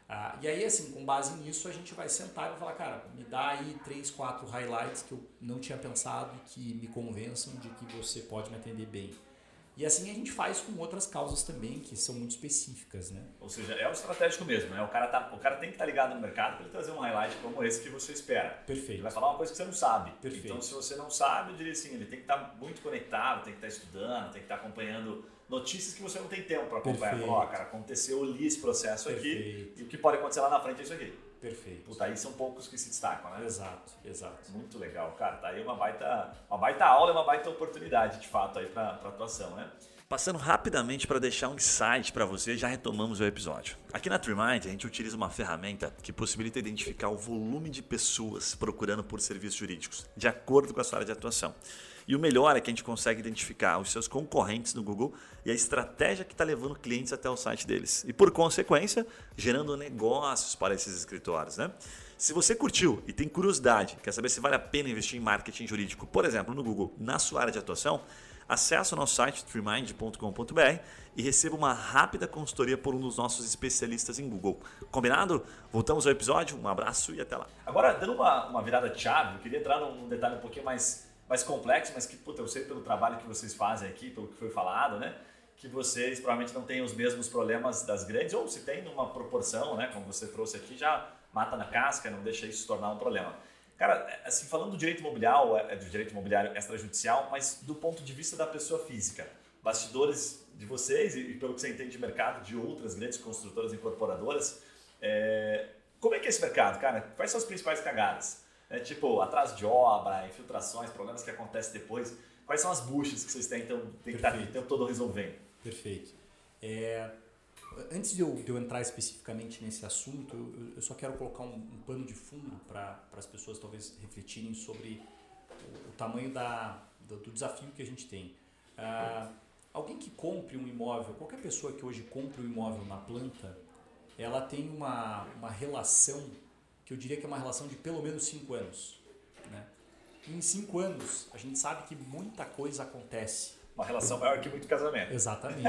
Ah, e aí, assim, com base nisso, a gente vai sentar e vai falar, cara, me dá aí três, quatro highlights que eu não tinha pensado e que me convençam de que você pode me atender bem. E assim a gente faz com outras causas também, que são muito específicas, né? Ou seja, é o estratégico mesmo, né? O cara, tá, o cara tem que estar tá ligado no mercado para ele trazer um highlight como esse que você espera. Perfeito. Ele vai falar uma coisa que você não sabe. Perfeito. Então, se você não sabe, eu diria assim, ele tem que estar tá muito conectado, tem que estar tá estudando, tem que estar acompanhando notícias que você não tem tempo para acompanhar. Falar, ó, oh, cara, aconteceu, eu li esse processo Perfeito. aqui e o que pode acontecer lá na frente é isso aqui. Perfeito. Puta, aí são poucos que se destacam, né? Exato, exato. Muito legal, cara. Tá aí uma baita, uma baita aula e uma baita oportunidade, de fato, aí para atuação, né? Passando rapidamente para deixar um insight para você, já retomamos o episódio. Aqui na TreeMind a gente utiliza uma ferramenta que possibilita identificar o volume de pessoas procurando por serviços jurídicos, de acordo com a sua área de atuação. E o melhor é que a gente consegue identificar os seus concorrentes no Google e a estratégia que está levando clientes até o site deles. E por consequência, gerando negócios para esses escritórios. Né? Se você curtiu e tem curiosidade, quer saber se vale a pena investir em marketing jurídico, por exemplo, no Google, na sua área de atuação, acesse o nosso site freemind.com.br e receba uma rápida consultoria por um dos nossos especialistas em Google. Combinado? Voltamos ao episódio, um abraço e até lá. Agora, dando uma, uma virada de chave, eu queria entrar num detalhe um pouquinho mais, mais complexo, mas que puta, eu sei pelo trabalho que vocês fazem aqui, pelo que foi falado, né? Que vocês provavelmente não têm os mesmos problemas das grandes, ou se tem numa proporção, né? Como você trouxe aqui, já mata na casca, não deixa isso se tornar um problema. Cara, assim, falando do direito imobiliário, é, do direito imobiliário extrajudicial, mas do ponto de vista da pessoa física. bastidores de vocês e, pelo que você entende de mercado de outras grandes construtoras e incorporadoras, é, como é que é esse mercado, cara? Quais são as principais cagadas? É, tipo, atraso de obra, infiltrações, problemas que acontecem depois. Quais são as buchas que vocês têm, então, tem que estar o tempo todo resolvendo? Perfeito. É, antes de eu, de eu, entrar especificamente nesse assunto, eu, eu só quero colocar um, um pano de fundo para as pessoas talvez refletirem sobre o, o tamanho da, do, do, desafio que a gente tem. Ah, alguém que compre um imóvel, qualquer pessoa que hoje compre um imóvel na planta, ela tem uma, uma relação que eu diria que é uma relação de pelo menos cinco anos. Né? em cinco anos, a gente sabe que muita coisa acontece. Uma relação maior que muito casamento. Exatamente.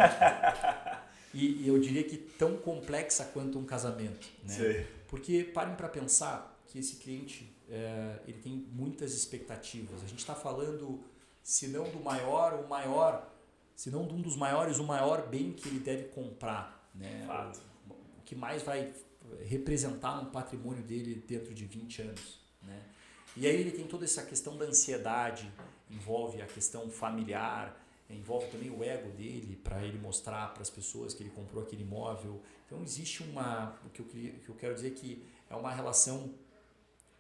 <laughs> e, e, eu diria que tão complexa quanto um casamento. Né? Sim. Porque parem para pensar que esse cliente é, ele tem muitas expectativas. A gente está falando, se não do maior, o maior, se não de um dos maiores, o maior bem que ele deve comprar. Né? Fato que mais vai representar um patrimônio dele dentro de 20 anos. Né? E aí ele tem toda essa questão da ansiedade, envolve a questão familiar, envolve também o ego dele para ele mostrar para as pessoas que ele comprou aquele imóvel. Então existe uma, o que eu, que eu quero dizer que é uma relação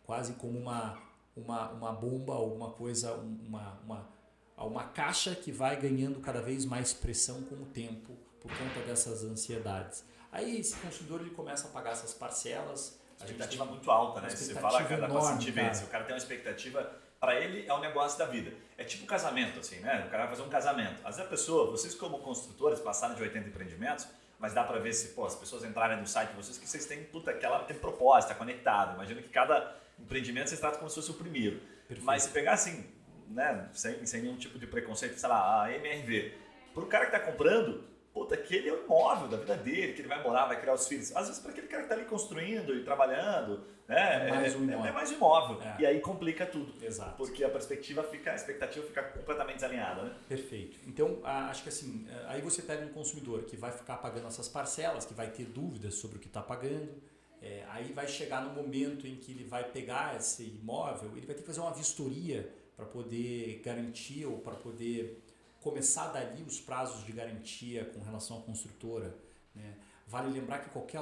quase como uma, uma, uma bomba, alguma coisa, uma, uma, uma caixa que vai ganhando cada vez mais pressão com o tempo por conta dessas ansiedades. Aí esse consumidor ele começa a pagar essas parcelas. A expectativa tem... muito alta, né? Você fala, cara, dá pra sentir bem. O cara tem uma expectativa, para ele é um negócio da vida. É tipo casamento, assim, né? O cara vai fazer um casamento. Às vezes a pessoa, vocês como construtores, passaram de 80 empreendimentos, mas dá para ver se, pô, as pessoas entrarem no site de vocês, que vocês têm, puta, aquela tem propósito, tá conectado. Imagina que cada empreendimento vocês tratam como se fosse o primeiro. Perfeito. Mas se pegar assim, né, sem, sem nenhum tipo de preconceito, sei lá, a MRV, pro cara que tá comprando, puta, aquele é o imóvel da vida dele, que ele vai morar, vai criar os filhos. Às vezes, para aquele cara que está ali construindo e trabalhando, né? É mais um imóvel. É, é mais um imóvel. É. E aí complica tudo. Exato. Porque a perspectiva fica, a expectativa fica completamente desalinhada, né? Perfeito. Então, acho que assim, é, aí você pega um consumidor que vai ficar pagando essas parcelas, que vai ter dúvidas sobre o que está pagando. É, aí vai chegar no momento em que ele vai pegar esse imóvel, ele vai ter que fazer uma vistoria para poder garantir ou para poder começar dali os prazos de garantia com relação à construtora. Né? Vale lembrar que qualquer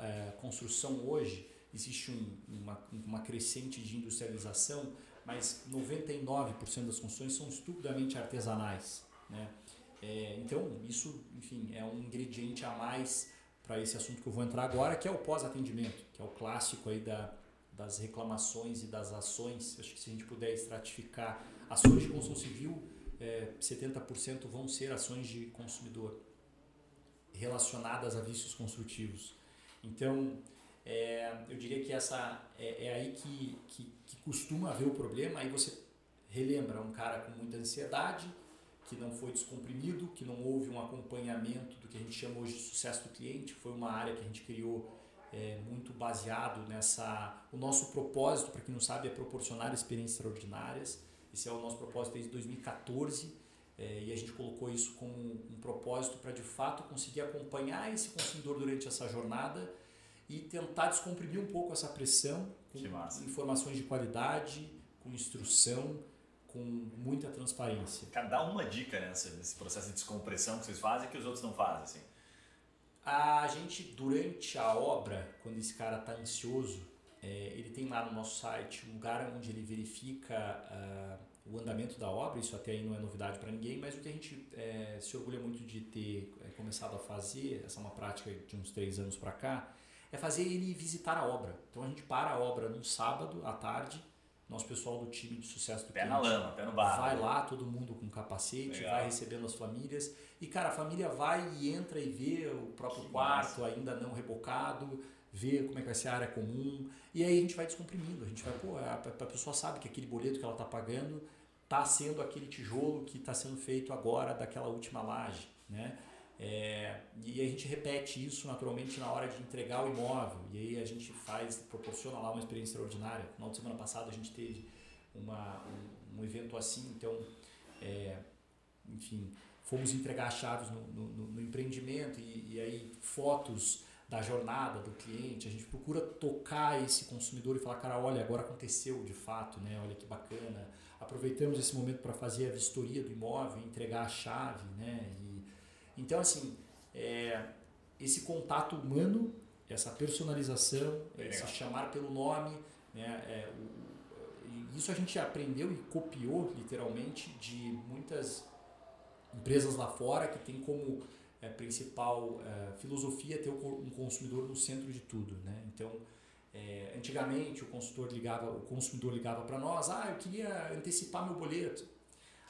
é, construção hoje existe um, uma, uma crescente de industrialização, mas 99% das construções são estupidamente artesanais. Né? É, então, isso, enfim, é um ingrediente a mais para esse assunto que eu vou entrar agora, que é o pós-atendimento, que é o clássico aí da, das reclamações e das ações. Acho que se a gente puder estratificar ações de construção civil, é, 70% vão ser ações de consumidor relacionadas a vícios construtivos. Então, é, eu diria que essa é, é aí que, que, que, costuma haver o problema. Aí você relembra um cara com muita ansiedade, que não foi descomprimido, que não houve um acompanhamento do que a gente chama hoje de sucesso do cliente. Foi uma área que a gente criou é, muito baseado nessa. O nosso propósito, para quem não sabe, é proporcionar experiências extraordinárias. Esse é o nosso propósito desde 2014 é, e a gente colocou isso como um propósito para de fato conseguir acompanhar esse consumidor durante essa jornada e tentar descomprimir um pouco essa pressão com informações de qualidade, com instrução, com muita transparência. Cara, dá uma dica nessa, nesse processo de descompressão que vocês fazem que os outros não fazem. Assim. A gente, durante a obra, quando esse cara está ansioso, é, ele tem lá no nosso site um lugar onde ele verifica uh, o andamento da obra, isso até aí não é novidade para ninguém, mas o que a gente é, se orgulha muito de ter é, começado a fazer, essa é uma prática de uns três anos para cá, é fazer ele visitar a obra. Então a gente para a obra num sábado à tarde, nosso pessoal do time de sucesso do pé cliente, na lama, pé no barro. Vai lá, todo mundo com capacete, Legal. vai recebendo as famílias. E cara, a família vai e entra e vê o próprio que quarto massa. ainda não rebocado ver como é que vai ser a área comum. E aí a gente vai descomprimindo. A gente vai, pô, a, a pessoa sabe que aquele boleto que ela está pagando está sendo aquele tijolo que está sendo feito agora daquela última laje, né? É, e a gente repete isso naturalmente na hora de entregar o imóvel. E aí a gente faz, proporciona lá uma experiência extraordinária. No final de semana passada a gente teve uma, um, um evento assim, então, é, enfim, fomos entregar chaves no, no, no empreendimento e, e, aí fotos da jornada do cliente, a gente procura tocar esse consumidor e falar, cara, olha, agora aconteceu de fato, né? Olha que bacana. Aproveitamos esse momento para fazer a vistoria do imóvel, entregar a chave, né? E, então, assim, é, esse contato humano, essa personalização, esse chamar pelo nome, né? É, o, isso a gente aprendeu e copiou literalmente de muitas empresas lá fora que tem como é, principal é, filosofia ter um consumidor no centro de tudo, né? Então, é, antigamente o consultor ligava, o consumidor ligava para nós, ah, eu queria antecipar meu boleto.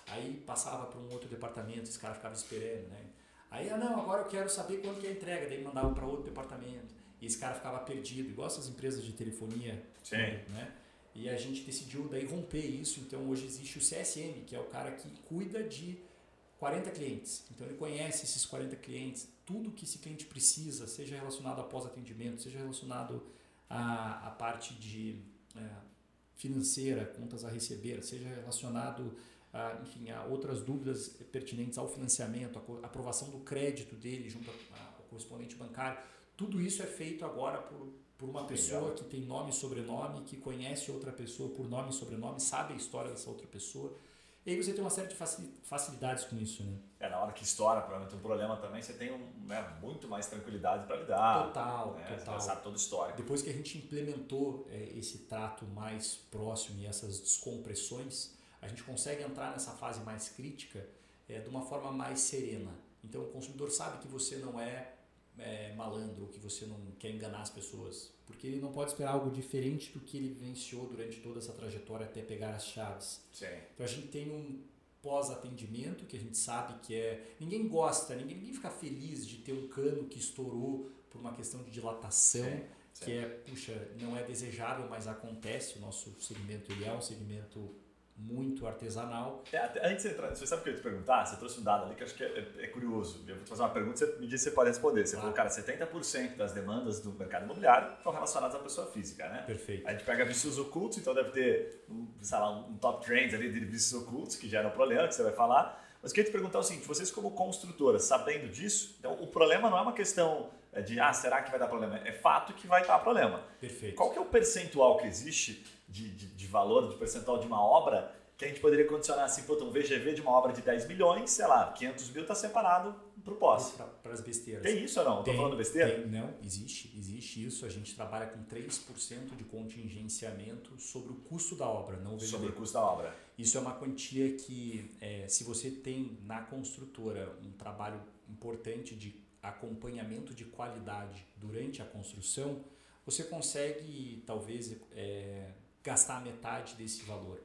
Aí passava para um outro departamento, esse cara ficava esperando, né? Aí, ah, não, agora eu quero saber quando que é a entrega, daí mandava para outro departamento. E esse cara ficava perdido, igual essas empresas de telefonia, Sim. né? E a gente decidiu daí romper isso, então hoje existe o CSM, que é o cara que cuida de 40 clientes. Então ele conhece esses 40 clientes, tudo que esse cliente precisa, seja relacionado a pós-atendimento, seja relacionado à, à parte de é, financeira, contas a receber, seja relacionado a, enfim, a outras dúvidas pertinentes ao financiamento, a aprovação do crédito dele junto ao correspondente bancário. Tudo isso é feito agora por, por uma pessoa que tem nome e sobrenome, que conhece outra pessoa por nome e sobrenome, sabe a história dessa outra pessoa e aí você tem uma série de facilidades com isso, né? É, na hora que estoura provavelmente um problema também, você tem um, né, muito mais tranquilidade para lidar. Total, né? total. Você sabe todo o histórico. Depois que a gente implementou é, esse trato mais próximo e essas descompressões, a gente consegue entrar nessa fase mais crítica é, de uma forma mais serena. Então o consumidor sabe que você não é, é malandro, que você não quer enganar as pessoas, porque ele não pode esperar algo diferente do que ele vivenciou durante toda essa trajetória até pegar as chaves. Sim. Então a gente tem um pós-atendimento que a gente sabe que é. Ninguém gosta, ninguém, ninguém fica feliz de ter um cano que estourou por uma questão de dilatação. Sim. Que é, puxa, não é desejável, mas acontece. O nosso segmento ele é um segmento muito artesanal. É, antes de entrar, você sabe o que eu ia te perguntar? Você trouxe um dado ali que acho que é, é, é curioso. Eu vou te fazer uma pergunta, você me disse se você pode responder. Você ah. falou, cara, 70% das demandas do mercado imobiliário estão relacionadas à pessoa física, né? Perfeito. A gente pega vícios ocultos, então deve ter, um, sei lá, um top trends ali de vícios ocultos que geram problema, que você vai falar. Mas eu queria te perguntar o seguinte, vocês como construtoras, sabendo disso, então o problema não é uma questão é, de, ah, será que vai dar problema? É fato que vai dar problema. Perfeito. Qual que é o percentual que existe de, de, de valor, de percentual de uma obra que a gente poderia condicionar assim, puta, um VGV de uma obra de 10 milhões, sei lá, 500 mil está separado para o pós. Para as besteiras. Tem isso ou não? Estou falando besteira? Tem, não, existe, existe isso. A gente trabalha com 3% de contingenciamento sobre o custo da obra, não o VGV. Sobre o custo da obra. Isso é uma quantia que, é, se você tem na construtora um trabalho importante de acompanhamento de qualidade durante a construção, você consegue talvez é, gastar metade desse valor.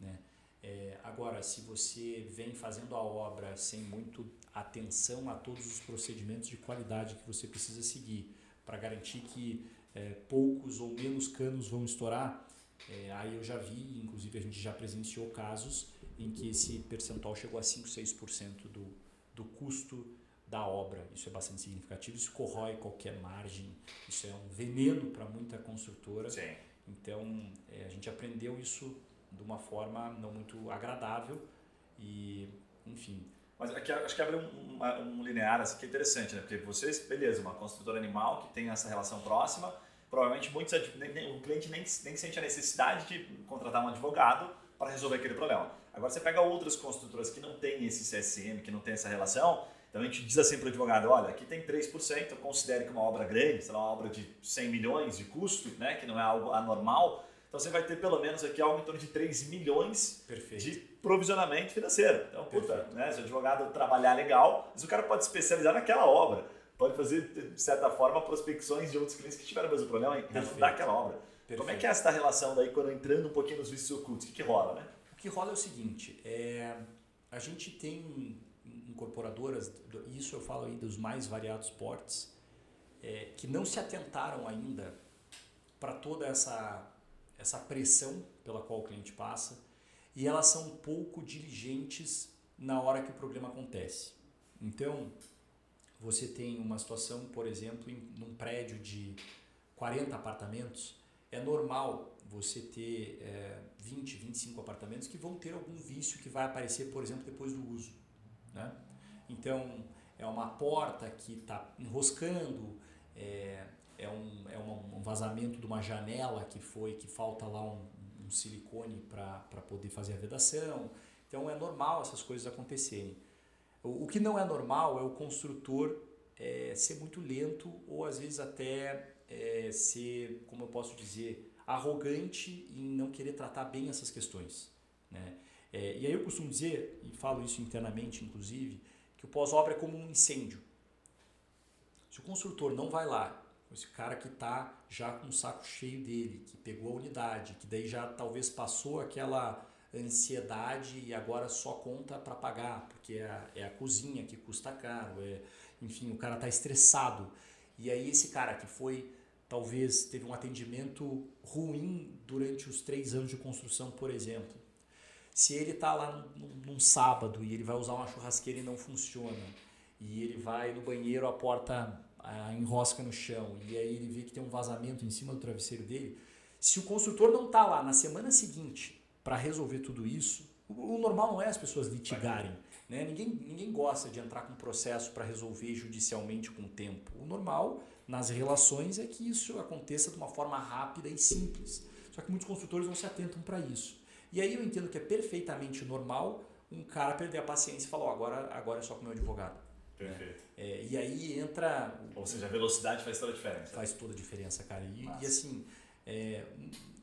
Né? É, agora, se você vem fazendo a obra sem muito atenção a todos os procedimentos de qualidade que você precisa seguir para garantir que é, poucos ou menos canos vão estourar, é, aí eu já vi, inclusive a gente já presenciou casos em que esse percentual chegou a 5, 6% do, do custo da obra. Isso é bastante significativo, isso corrói qualquer margem, isso é um veneno para muita construtora. Sim. Então, é, a gente aprendeu isso de uma forma não muito agradável e, enfim. Mas aqui, acho que abre um, um, um linear assim, que é interessante, né? Porque vocês, beleza, uma construtora animal que tem essa relação próxima, provavelmente muitos, o cliente nem, nem sente a necessidade de contratar um advogado para resolver aquele problema. Agora você pega outras construtoras que não têm esse CSM, que não tem essa relação, então a gente diz assim para o advogado, olha, aqui tem 3%, eu considero que uma obra grande, sei lá, uma obra de 100 milhões de custo, né, que não é algo anormal, então você vai ter pelo menos aqui algo em torno de 3 milhões Perfeito. de provisionamento financeiro. Então, puta, né, se o advogado trabalhar legal, mas o cara pode especializar naquela obra. Pode fazer, de certa forma, prospecções de outros clientes que tiveram o mesmo problema em resolver aquela obra. Perfeito. Como é que é essa relação daí quando entrando um pouquinho nos vícios ocultos? O que, que rola, né? O que rola é o seguinte, é, a gente tem incorporadoras, isso eu falo aí dos mais variados portes, é, que não se atentaram ainda para toda essa essa pressão pela qual o cliente passa e elas são pouco diligentes na hora que o problema acontece. Então, você tem uma situação, por exemplo, em um prédio de 40 apartamentos, é normal você ter é, 20, 25 apartamentos que vão ter algum vício que vai aparecer, por exemplo, depois do uso. Né? Então, é uma porta que está enroscando, é, é, um, é um vazamento de uma janela que foi, que falta lá um, um silicone para poder fazer a vedação. Então é normal essas coisas acontecerem. O, o que não é normal é o construtor é, ser muito lento ou às vezes até é, ser, como eu posso dizer, arrogante em não querer tratar bem essas questões. Né? É, e aí eu costumo dizer, e falo isso internamente inclusive, que o pós-obra é como um incêndio. Se o construtor não vai lá, esse cara que está já com o saco cheio dele, que pegou a unidade, que daí já talvez passou aquela ansiedade e agora só conta para pagar, porque é a, é a cozinha que custa caro, é, enfim, o cara está estressado. E aí esse cara que foi, talvez, teve um atendimento ruim durante os três anos de construção, por exemplo, se ele está lá num, num, sábado e ele vai usar uma churrasqueira e não funciona, e ele vai no banheiro, a porta a, enrosca no chão, e aí ele vê que tem um vazamento em cima do travesseiro dele, se o construtor não está lá na semana seguinte para resolver tudo isso, o, o, normal não é as pessoas litigarem. Né? Ninguém, ninguém gosta de entrar com processo para resolver judicialmente com o tempo. O normal nas relações é que isso aconteça de uma forma rápida e simples. Só que muitos construtores não se atentam para isso. E aí eu entendo que é perfeitamente normal um cara perder a paciência e falar, oh, agora, agora é só com o meu advogado. Perfeito. É, e aí entra. Ou seja, a velocidade faz toda a diferença. Faz toda a diferença, cara. E, e assim, é,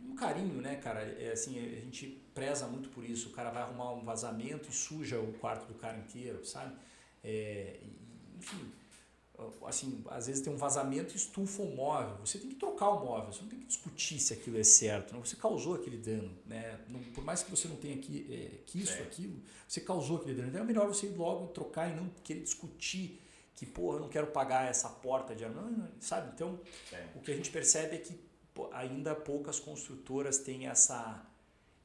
um carinho, né, cara? É, assim, a gente preza muito por isso. O cara vai arrumar um vazamento e suja o quarto do cara inteiro, sabe? É, enfim, assim, às vezes tem um vazamento e estufa o móvel. Você tem que trocar o móvel, você não tem que discutir se aquilo é certo. Não? Você causou aquele dano. Né? Não, por mais que você não tenha que, é, que isso, é. aquilo, você causou aquele dano. Então é melhor você ir logo trocar e não querer discutir que, porra, eu não quero pagar essa porta de não, sabe? Então, é. o que a gente percebe é que ainda poucas construtoras têm essa,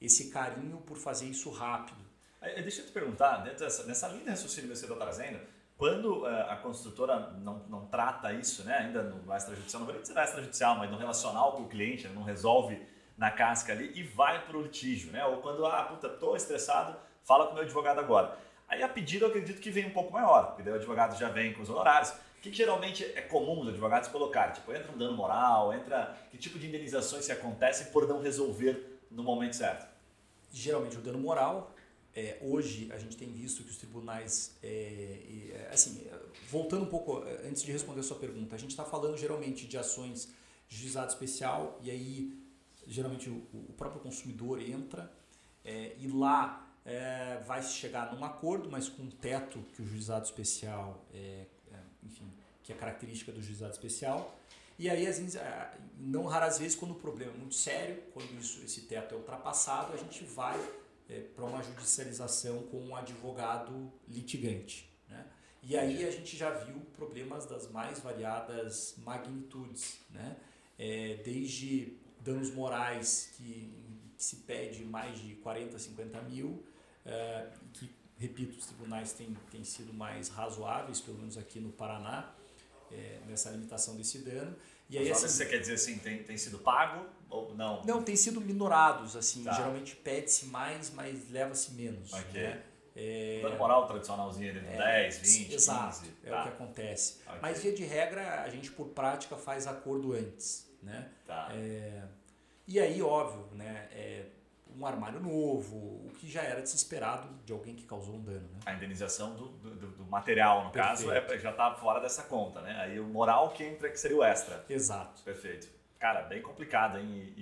esse carinho por fazer isso rápido. Deixa eu te perguntar, dentro dessa, nessa linha de raciocínio que você está trazendo, quando uh, a construtora não, não trata isso, né, ainda no extrajudicial, não vou nem dizer extrajudicial, mas no relacional com o cliente, não resolve na casca ali e vai para o litígio, né? Ou quando, ah, puta, tô estressado, fala com o meu advogado agora. Aí a pedido eu acredito que vem um pouco maior, porque daí o advogado já vem com os honorários. O que, que geralmente é comum os advogados colocarem? Tipo, entra um dano moral, entra. Que tipo de indenizações se acontecem por não resolver no momento certo? Geralmente o dano moral é, hoje a gente tem visto que os tribunais, é, é, assim, voltando um pouco é, antes de responder a sua pergunta, a gente está falando geralmente de ações de juizado especial e aí geralmente o, o próprio consumidor entra é, e lá é, vai chegar num acordo, mas com um teto que o juizado especial, enfim, que é característica do juizado especial. E aí, às vezes, não raras vezes, quando o problema é muito sério, quando isso, esse teto é ultrapassado, a gente vai é, para uma judicialização com um advogado litigante. Né? E aí a gente já viu problemas das mais variadas magnitudes, né? É, desde danos morais que, que, se pede mais de 40, 50 mil, é, que, repito, os tribunais têm, têm sido mais razoáveis, pelo menos aqui no Paraná, é, nessa limitação desse dano. E aí, assim, você quer dizer assim, tem, tem sido pago ou não? Não, tem sido minorados, assim. Tá. Geralmente pede-se mais, mas leva-se menos. Ok. Né? É... Dando moral tradicionalzinho de é, 10, 20, exato, 15. É tá. o que acontece. Okay. Mas, via de regra, a gente, por prática, faz acordo antes. Né? Tá. É... E aí, óbvio, né? É um armário novo, o que já era desesperado de alguém que causou um dano. Né? A indenização do, do, do material, no Perfeito. caso, é, já está fora dessa conta, né? Aí o moral que entra que seria o extra. Exato. Perfeito. Cara, bem complicado, hein? E,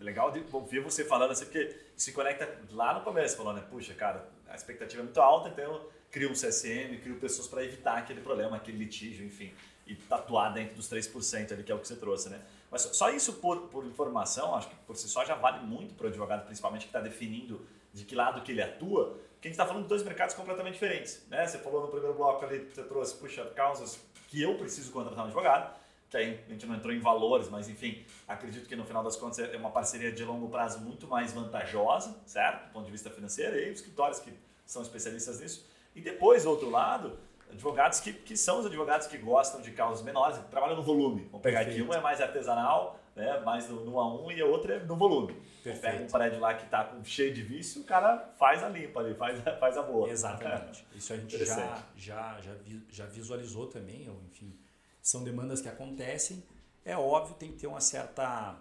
e legal de ouvir você falando assim, porque se conecta lá no começo, falando, né? Puxa, cara, a expectativa é muito alta, então eu crio um CSM, crio pessoas para evitar aquele problema, aquele litígio, enfim, e tatuar dentro dos 3% ali, que é o que você trouxe, né? Mas só isso por, por informação, acho que por si só já vale muito para o advogado, principalmente que está definindo de que lado que ele atua, porque a gente está falando de dois mercados completamente diferentes. Né? Você falou no primeiro bloco ali, você trouxe, puxa, causas que eu preciso contratar um advogado, que aí a gente não entrou em valores, mas enfim, acredito que no final das contas é uma parceria de longo prazo muito mais vantajosa, certo? Do ponto de vista financeiro, e aí os escritórios que são especialistas nisso. E depois, outro lado, advogados que, que são os advogados que gostam de causas menores, que trabalham no volume. Vamos pegar Perfeito. aqui, um é mais artesanal, né, mais no, no a um, e a outra é no volume. Perfeito. Pega um prédio lá que está cheio de vício, o cara faz a limpa ali, faz, <laughs> faz a boa. Exatamente. <laughs> Isso a gente já, já, já, já visualizou também, ou enfim, são demandas que acontecem. É óbvio, tem que ter uma certa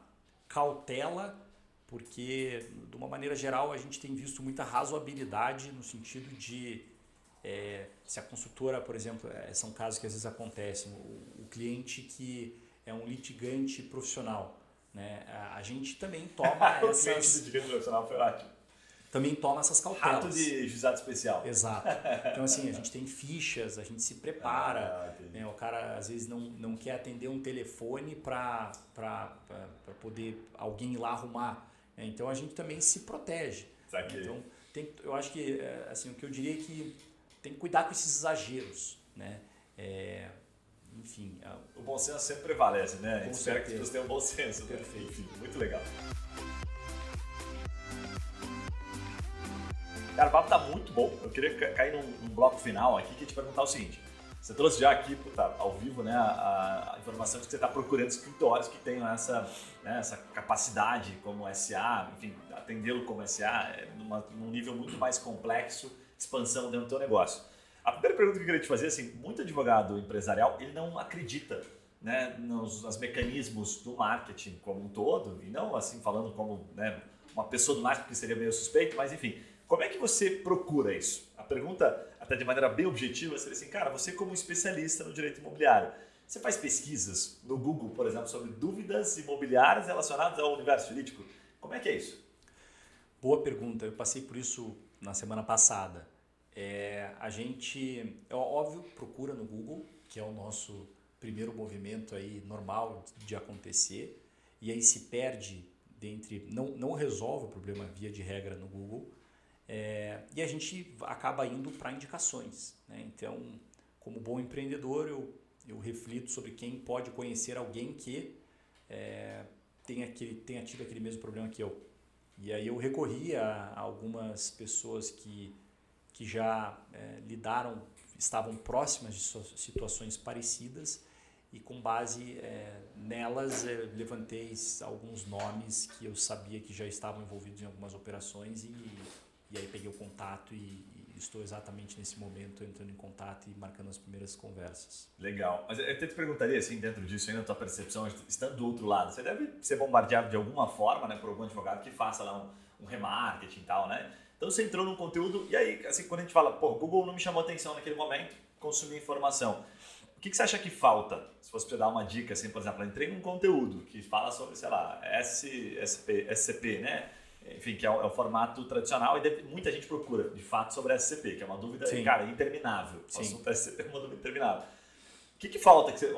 cautela, porque de uma maneira geral a gente tem visto muita razoabilidade no sentido de é, se a consultora, por exemplo, é, são casos que às vezes acontecem, o, o cliente que é um litigante profissional, né? A, a gente também toma <laughs> essas... o cliente litigante profissional foi ótimo também toma essas cautelas. Rato de juizado especial. Exato. Então, assim, a <laughs> gente tem fichas, a gente se prepara. Ah, né? O cara, às vezes, não, não quer atender um telefone para poder alguém ir lá arrumar. Né? Então, a gente também se protege. Então, tem, eu acho que, é, assim, o que eu diria é que tem que cuidar com esses exageros, né? É, enfim... O bom senso sempre prevalece, né? A gente espera que as pessoas tenham um bom senso. Né? Perfeito. Né? Enfim, muito legal. Cara, o papo tá muito bom. Eu queria cair num, num bloco final aqui que te perguntar o seguinte. Você trouxe já aqui, tá, ao vivo, né, a, a informação de que você está procurando escritórios que tenham essa, né, essa capacidade como SA, enfim, atendê-lo como SA é numa, num nível muito mais complexo, expansão dentro do teu negócio. A primeira pergunta que eu queria te fazer assim, muito advogado empresarial, ele não acredita né, nos, nos mecanismos do marketing como um todo, e não assim falando como né, uma pessoa do marketing que seria meio suspeito, mas enfim, como é que você procura isso? A pergunta, até de maneira bem objetiva, seria assim, cara, você como especialista no direito imobiliário, você faz pesquisas no Google, por exemplo, sobre dúvidas imobiliárias relacionadas ao universo jurídico? Como é que é isso? Boa pergunta. Eu passei por isso na semana passada. É, a gente, é óbvio, procura no Google, que é o nosso primeiro movimento aí normal de acontecer, e aí se perde dentre, não, não resolve o problema via de regra no Google, é, e a gente acaba indo para indicações. Né? Então, como bom empreendedor, eu, eu reflito sobre quem pode conhecer alguém que é, tenha, aquele, tenha tido aquele mesmo problema que eu. E aí eu recorri a, algumas pessoas que, que já é, lidaram, estavam próximas de situações parecidas e com base é, nelas é, levantei alguns nomes que eu sabia que já estavam envolvidos em algumas operações e e aí peguei o contato e, estou exatamente nesse momento entrando em contato e marcando as primeiras conversas. Legal. Mas eu até te perguntaria, assim, dentro disso, aí na tua percepção, estando do outro lado, você deve ser bombardeado de alguma forma, né, por algum advogado que faça lá um, um remarketing e tal, né? Então você entrou num conteúdo e aí, assim, quando a gente fala, pô, Google não me chamou atenção naquele momento, consumi informação. O que, que você acha que falta? Se fosse para dar uma dica, assim, por exemplo, entrei num conteúdo que fala sobre, sei lá, S, SCP, né? Enfim, que é o, é o, formato tradicional e deve, muita gente procura, de fato, sobre a SCP, que é uma dúvida, Sim. cara, interminável. Sim. O assunto SCP é uma dúvida interminável. O que, que falta? Que você,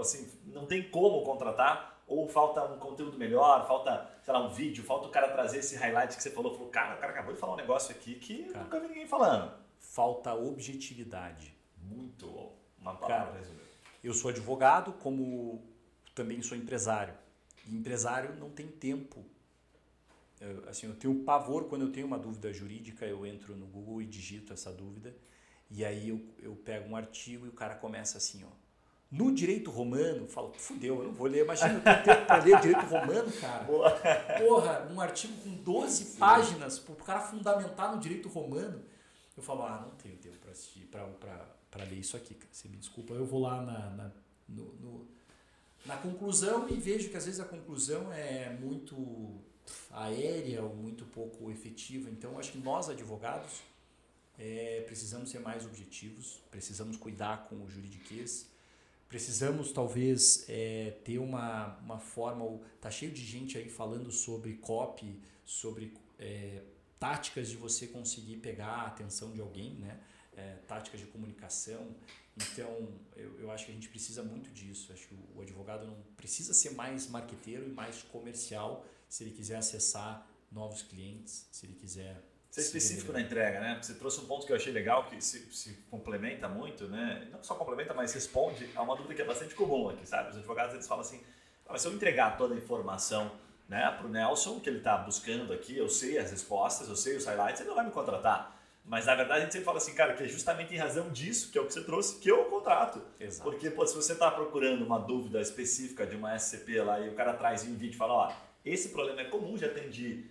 assim, não tem como contratar? Ou falta um conteúdo melhor, falta, sei lá, um vídeo, falta o cara trazer esse highlight que você falou, falou, cara, o cara acabou de falar um negócio aqui que cara, nunca vi ninguém falando. Falta objetividade. Muito Uma palavra cara, Eu sou advogado, como também sou empresário. E empresário não tem tempo eu, assim, eu tenho pavor quando eu tenho uma dúvida jurídica, eu entro no Google e digito essa dúvida, e aí eu, eu pego um artigo e o cara começa assim, ó. No direito romano, falo, fudeu, eu não vou ler, imagina eu tenho tempo para ler direito romano, cara. <laughs> Porra, um artigo com 12 Sim. páginas para o cara fundamentar no direito romano. Eu falo, ah, não tenho tempo para assistir, para ler isso aqui, cara. Você me desculpa, eu vou lá na, na no, no, na conclusão e vejo que às vezes a conclusão é muito aérea ou muito pouco efetiva. Então, acho que nós, advogados, é, precisamos ser mais objetivos, precisamos cuidar com o juridiquês, precisamos talvez é, ter uma, uma forma. Tá cheio de gente aí falando sobre copy, sobre é, táticas de você conseguir pegar a atenção de alguém, né? É, táticas de comunicação. Então, eu, eu acho que a gente precisa muito disso. Acho que o, o advogado não precisa ser mais marqueteiro e mais comercial se ele quiser acessar novos clientes, se ele quiser. Ser específico na entrega, né? Você trouxe um ponto que eu achei legal, que se, se, complementa muito, né? Não só complementa, mas responde a uma dúvida que é bastante comum aqui, sabe? Os advogados eles falam assim: ah, mas se eu entregar toda a informação né, para o Nelson, que ele está buscando aqui, eu sei as respostas, eu sei os highlights, ele não vai me contratar. Mas na verdade a gente sempre fala assim, cara, que é justamente em razão disso, que é o que você trouxe, que eu contrato. Exato. Porque pô, se você está procurando uma dúvida específica de uma SCP lá e o cara traz um vídeo e fala, ó, esse problema é comum, já atendi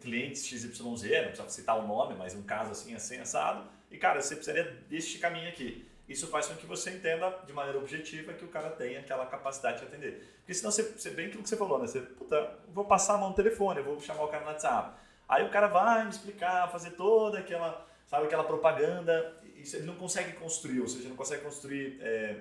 clientes XYZ, não precisa citar o nome, mas um caso assim, assim, assado. E, cara, você precisaria deste caminho aqui. isso faz com que você entenda de maneira objetiva que o cara tem aquela capacidade de atender. Porque senão você, você bem aquilo que você falou, né? Você, puta, vou passar a mão no telefone, vou chamar o cara no WhatsApp. Aí o cara vai me explicar, fazer toda aquela, sabe, aquela propaganda, e ele não consegue construir, ou seja, não consegue construir é,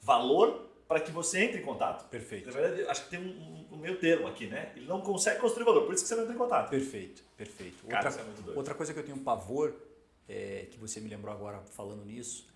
valor para que você entre em contato. Perfeito. Na verdade, acho que tem um, um, meio termo aqui, né? Ele não consegue construir valor, por isso que você não entra em contato. Perfeito, perfeito. Cara, outra, é outra coisa que eu tenho pavor, é, que você me lembrou agora falando nisso,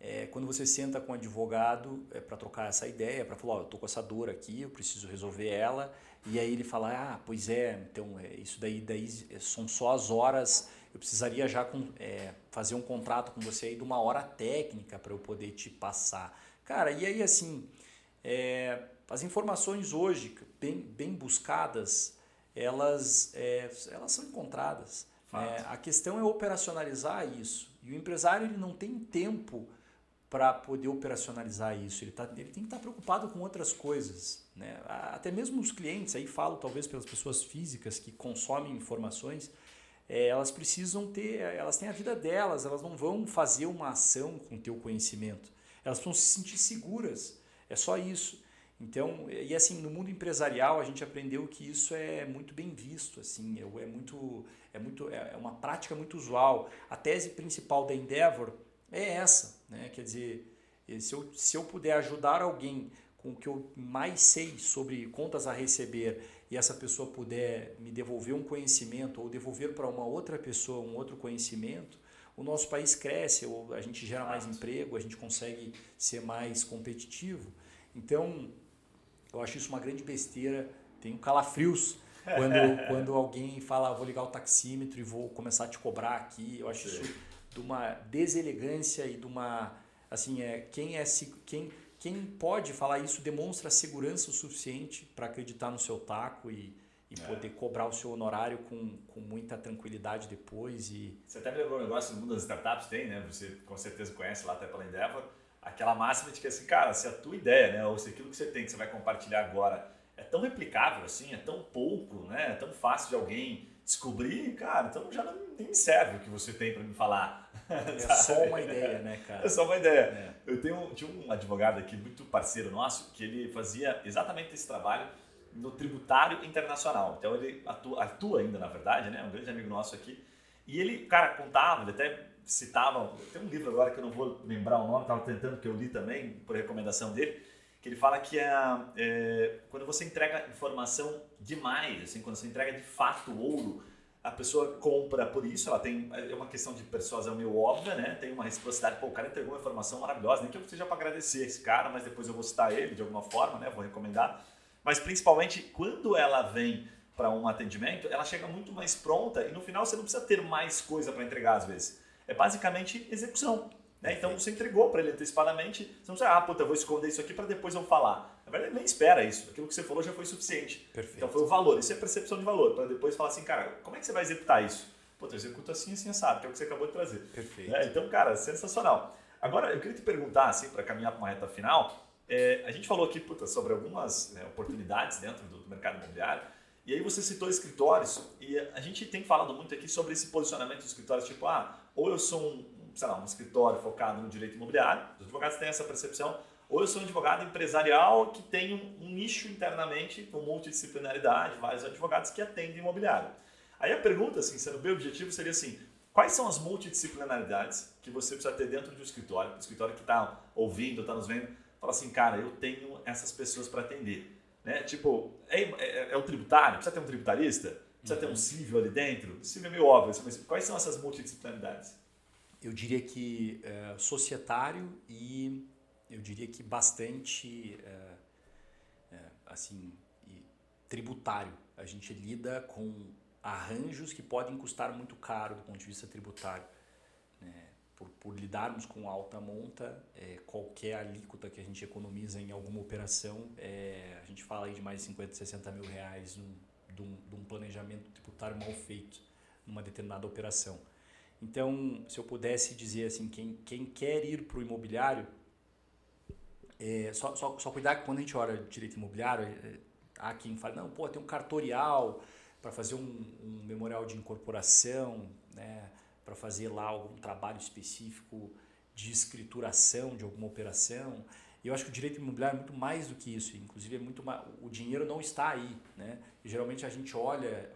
é quando você senta com um advogado é, para trocar essa ideia, para falar, oh, eu tô com essa dor aqui, eu preciso resolver ela, e aí ele fala, ah, pois é, então é, isso daí, daí são só as horas, eu precisaria já com, é, fazer um contrato com você aí de uma hora técnica para eu poder te passar. Cara, e aí assim, é, as informações hoje, bem, bem buscadas, elas, é, elas são encontradas. É, a questão é operacionalizar isso. E o empresário ele não tem tempo para poder operacionalizar isso. Ele, tá, ele tem que estar tá preocupado com outras coisas. Né? Até mesmo os clientes, aí falo talvez pelas pessoas físicas que consomem informações, é, elas precisam ter, elas têm a vida delas, elas não vão fazer uma ação com o teu conhecimento. Elas precisam se sentir seguras. É só isso. Então, e assim, no mundo empresarial a gente aprendeu que isso é muito bem visto, assim, é, é muito, é muito, é, é uma prática muito usual. A tese principal da Endeavor é essa, né? Quer dizer, se eu, se eu puder ajudar alguém com o que eu mais sei sobre contas a receber e essa pessoa puder me devolver um conhecimento ou devolver para uma outra pessoa um outro conhecimento, o nosso país cresce, ou a gente gera mais emprego, a gente consegue ser mais competitivo. Então, eu acho isso uma grande besteira. Tenho calafrios <laughs> quando, quando alguém fala, vou ligar o taxímetro e vou começar a te cobrar aqui. Eu acho Sim. isso de uma deselegância e de uma assim é quem é quem quem pode falar isso demonstra segurança o suficiente para acreditar no seu taco e, e é. poder cobrar o seu honorário com, com muita tranquilidade depois e você até me lembrou um negócio no mundo das startups tem né você com certeza conhece lá até pela Endeavor aquela máxima de que assim cara se a tua ideia né ou se aquilo que você tem que você vai compartilhar agora é tão replicável assim é tão pouco né é tão fácil de alguém descobrir cara então já não, nem me serve o que você tem para me falar é <laughs> só uma ideia, né, cara? É só uma ideia. É. Eu tenho, tinha um advogado aqui, muito parceiro nosso, que ele fazia exatamente esse trabalho no tributário internacional. Então ele atua, atua ainda, na verdade, né? Um grande amigo nosso aqui. E ele, cara, contava, ele até citava, tem um livro agora que eu não vou lembrar o nome, estava tentando que eu li também, por recomendação dele, que ele fala que é, é, quando você entrega informação demais, assim, quando você entrega de fato ouro, a pessoa compra por isso, ela tem é uma questão de persuasão meio óbvia, né? Tem uma reciprocidade, pô, o cara entregou uma informação maravilhosa, nem que eu seja para agradecer esse cara, mas depois eu vou citar ele de alguma forma, né? Vou recomendar. Mas principalmente quando ela vem para um atendimento, ela chega muito mais pronta e no final você não precisa ter mais coisa para entregar às vezes. É basicamente execução. Né? Então você entregou para ele antecipadamente, você não precisa, ah, puta, eu vou esconder isso aqui para depois eu falar. Na verdade, ele nem espera isso. Aquilo que você falou já foi suficiente. Perfeito. Então foi o valor, isso é percepção de valor, para depois falar assim, cara, como é que você vai executar isso? Pô, eu executo assim, assim, sabe, que é o que você acabou de trazer. Perfeito. Né? Então, cara, sensacional. Agora, eu queria te perguntar, assim, para caminhar para uma reta final, é, a gente falou aqui puta, sobre algumas né, oportunidades dentro do mercado imobiliário, e aí você citou escritórios, e a gente tem falado muito aqui sobre esse posicionamento dos escritórios, tipo, ah, ou eu sou um, sei lá, um escritório focado no direito imobiliário, os advogados têm essa percepção, ou eu sou um advogado empresarial que tem um, um nicho internamente com multidisciplinaridade, vários advogados que atendem imobiliário. Aí a pergunta, assim, sendo bem objetivo, seria assim: quais são as multidisciplinaridades que você precisa ter dentro de um escritório? O escritório que está ouvindo, está nos vendo, fala assim, cara, eu tenho essas pessoas para atender. Né? Tipo, é, é, é, o tributário? Precisa ter um tributarista? Precisa uhum. ter um uhum. civil ali dentro? Civil é meio óbvio, mas quais são essas multidisciplinaridades? Eu diria que é, societário e eu diria que bastante é, é, assim tributário. A gente lida com arranjos que podem custar muito caro do ponto de vista tributário. Por, por, lidarmos com alta monta, é, qualquer alíquota que a gente economiza em alguma operação, é, a gente fala aí de mais de 50, 60 mil reais num, de, um, de um planejamento tributário mal feito numa determinada operação. Então, se eu pudesse dizer assim, quem, quem quer ir para o imobiliário, é, só, só, só cuidar que quando a gente olha direito imobiliário, é, há quem fala, não, pô, tem um cartorial para fazer um, um, memorial de incorporação, né, para fazer lá algum trabalho específico de escrituração de alguma operação. Eu acho que o direito imobiliário é muito mais do que isso, inclusive é muito mais, o dinheiro não está aí, né? E geralmente a gente olha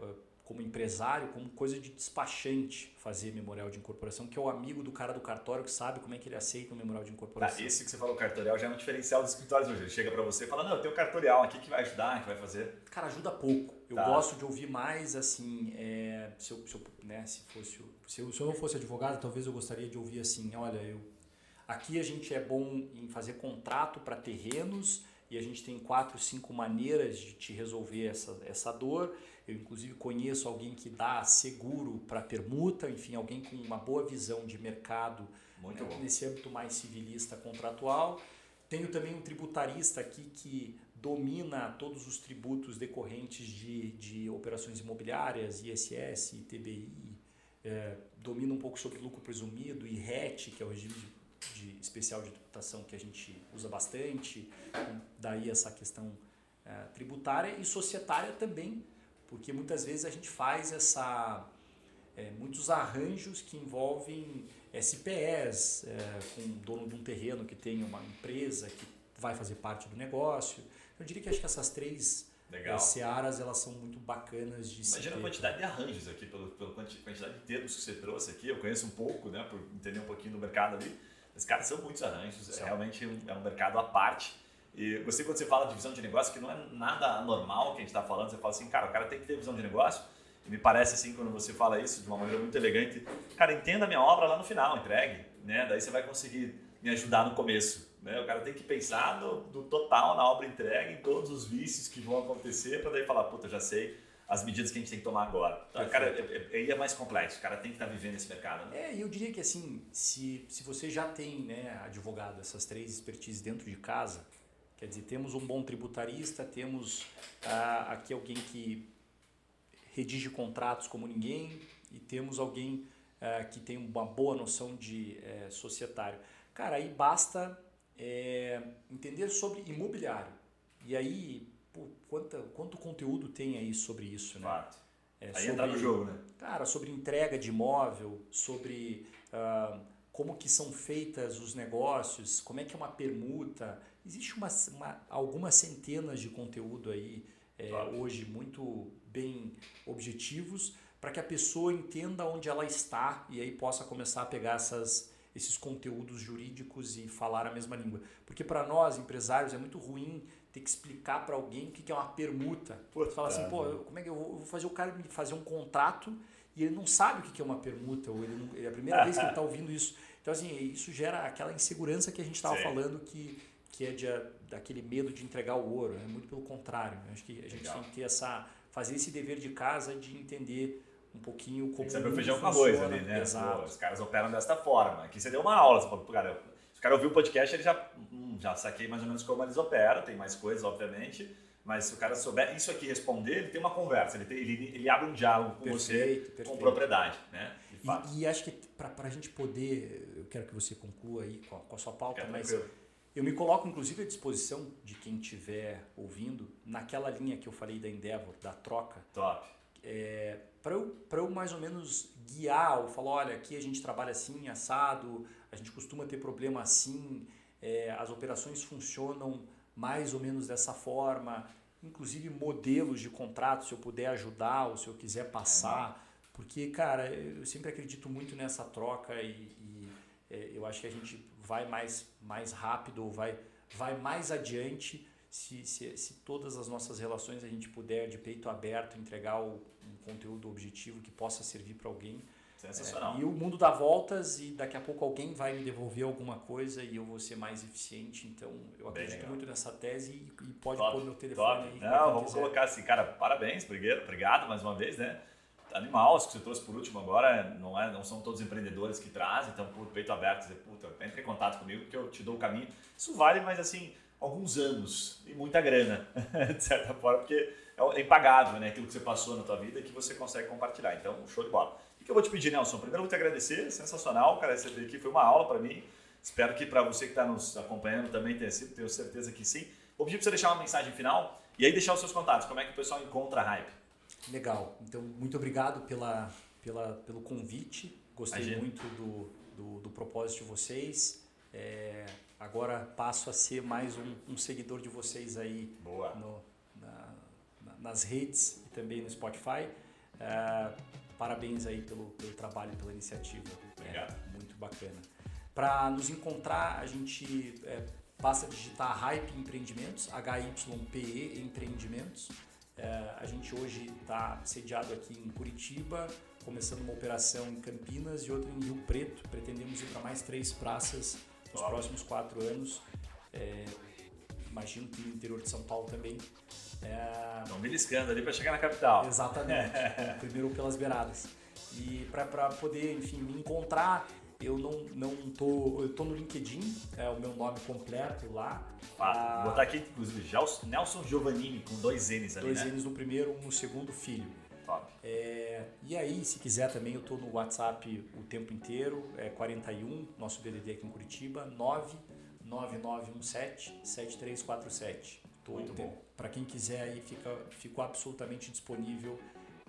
como empresário como coisa de despachante fazer memorial de incorporação, que é o amigo do cara do cartório que sabe como é que ele aceita um memorial de incorporação. Tá, esse que você falou cartorial já é um diferencial dos escritórios hoje. Ele chega para você e fala: "Não, eu tenho cartorial aqui que vai ajudar, que vai fazer". Cara, ajuda pouco. Eu tá. gosto de ouvir mais assim, é, se, eu, se, eu, né, se fosse se eu, se eu não fosse advogado, talvez eu gostaria de ouvir assim, olha, eu aqui a gente é bom em fazer contrato para terrenos e a gente tem quatro, cinco maneiras de te resolver essa, essa dor. Eu, inclusive, conheço alguém que dá seguro para permuta, enfim, alguém com uma boa visão de mercado Muito né, nesse âmbito mais civilista contratual. Tenho também um tributarista aqui que domina todos os tributos decorrentes de, de operações imobiliárias, ISS, ITBI, é, domina um pouco sobre lucro presumido e RET, que é o regime de de especial de tributação que a gente usa bastante, daí essa questão é, tributária e societária também, porque muitas vezes a gente faz essa é, muitos arranjos que envolvem SPEs, é, com o dono de um terreno que tem uma empresa que vai fazer parte do negócio. Eu diria que acho que essas três Legal. As searas elas são muito bacanas de Imagina a quantidade de arranjos aqui, pela, pela quantidade de termos que você trouxe aqui. Eu conheço um pouco, né, por entender um pouquinho do mercado ali. Os caras são muitos arranjos, é realmente um, é um mercado à parte. E gostei quando você fala de visão de negócio, que não é nada anormal que a gente está falando. Você fala assim, cara, o cara tem que ter visão de negócio. E me parece assim, quando você fala isso de uma maneira muito elegante, cara, entenda a minha obra lá no final, entregue. Né? Daí você vai conseguir me ajudar no começo. Né? O cara tem que pensar no, do total na obra entregue, em todos os vícios que vão acontecer, para daí falar, puta, já sei as medidas que a gente tem que tomar agora. Então, cara, é, é, aí é, mais complexo, o cara tem que estar tá vivendo esse mercado. Né? É, e eu diria que assim, se, se você já tem, né, advogado, essas três expertises dentro de casa, quer dizer, temos um bom tributarista, temos ah, aqui alguém que redige contratos como ninguém e temos alguém ah, que tem uma boa noção de eh, societário. Cara, aí basta é, entender sobre imobiliário. E aí pô, quanta, quanto conteúdo tem aí sobre isso, né? Fato. É, aí sobre, entrar no jogo, né? Cara, sobre entrega de imóvel, sobre uh, como que são feitas os negócios, como é que é uma permuta. Existe uma, uma algumas centenas de conteúdo aí é, hoje muito bem objetivos para que a pessoa entenda onde ela está e aí possa começar a pegar essas, esses conteúdos jurídicos e falar a mesma língua. Porque para nós, empresários, é muito ruim ter que explicar para alguém o que é uma permuta. Você fala assim, pô, como é que eu vou fazer o cara fazer um contrato e ele não sabe o que é uma permuta, ou ele, não, é a primeira vez que ele está ouvindo isso. Então, assim, isso gera aquela insegurança que a gente estava falando que, que é de, daquele medo de entregar o ouro. É muito pelo contrário. Eu acho que a gente Legal. tem que ter essa, fazer esse dever de casa de entender um pouquinho como. Tem que saber o feijão com arroz ali, né? Exato. Pô, os caras operam desta forma. Aqui você deu uma aula, você falou, cara, se o cara ouviu o podcast, ele já já saquei mais ou menos como eles operam, tem mais coisas, obviamente, mas se o cara souber isso aqui responder, ele tem uma conversa, ele, tem, ele, ele abre um diálogo com perfeito, você perfeito. com propriedade. Né? E, e, acho que para a gente poder, eu quero que você conclua aí com a, com a sua pauta, mas tranquilo. eu me coloco inclusive à disposição de quem estiver ouvindo naquela linha que eu falei da Endeavor, da troca. Top. É, para eu, eu mais ou menos guiar ou falar, olha, aqui a gente trabalha assim, assado, a gente costuma ter problema assim, é, as operações funcionam mais ou menos dessa forma, inclusive modelos de contrato, se eu puder ajudar ou se eu quiser passar, porque, cara, eu sempre acredito muito nessa troca e, e é, eu acho que a gente vai mais, mais rápido ou vai, vai mais adiante se, se, se todas as nossas relações a gente puder, de peito aberto, entregar o, um conteúdo objetivo que possa servir para alguém. Sensacional. É, e o mundo dá voltas e daqui a pouco alguém vai me devolver alguma coisa e eu vou ser mais eficiente. Então eu acredito muito nessa tese e, e pode top, pôr meu telefone top. aí. Não, vamos quiser. colocar assim, cara, parabéns, obrigado, obrigado mais uma vez, né? Animal, isso que você trouxe por último agora, não, é, não são todos empreendedores que trazem, então por peito aberto, dizer, puta, entre em contato comigo que eu te dou o caminho. Isso vale, mas assim, alguns anos e muita grana, <laughs> de certa forma, porque é impagável, né? Aquilo que você passou na tua vida que você consegue compartilhar. Então, show de bola que eu vou te pedir, Nelson? Primeiro, eu vou te agradecer, sensacional, cara, esse aqui foi uma aula para mim. Espero que para você que está nos acompanhando também tenha sido, tenho certeza que sim. Vou pedir para você deixar uma mensagem final e aí deixar os seus contatos, como é que o pessoal encontra a Hype. Legal, então muito obrigado pela, pela, pelo convite. Gostei Imagina. muito do, do, do, propósito de vocês. É, agora passo a ser mais um, um seguidor de vocês aí no, na, nas redes e também no Spotify. É, parabéns aí pelo, pelo trabalho, pela iniciativa. Obrigado. É, muito bacana. Para nos encontrar, a gente é, basta digitar Hype Empreendimentos, H-Y-P-E Empreendimentos. É, a gente hoje está sediado aqui em Curitiba, começando uma operação em Campinas e outra em Rio Preto. Pretendemos ir para mais três praças nos próximos quatro anos. É, imagino que no interior de São Paulo também. É... Estão beliscando ali para chegar na capital. Exatamente. <laughs> primeiro pelas beiradas. E para poder, enfim, me encontrar, eu não, não tô. Eu tô no LinkedIn, é o meu nome completo lá. Ah, vou botar aqui, inclusive, Nelson Giovannini, com dois N's ali. Dois né? N's no primeiro, um no segundo filho. É, e aí, se quiser também, eu tô no WhatsApp o tempo inteiro, é 41, nosso DDD aqui em Curitiba, 99917 7347. Tô Muito bom. Para quem quiser aí, fica, ficou absolutamente disponível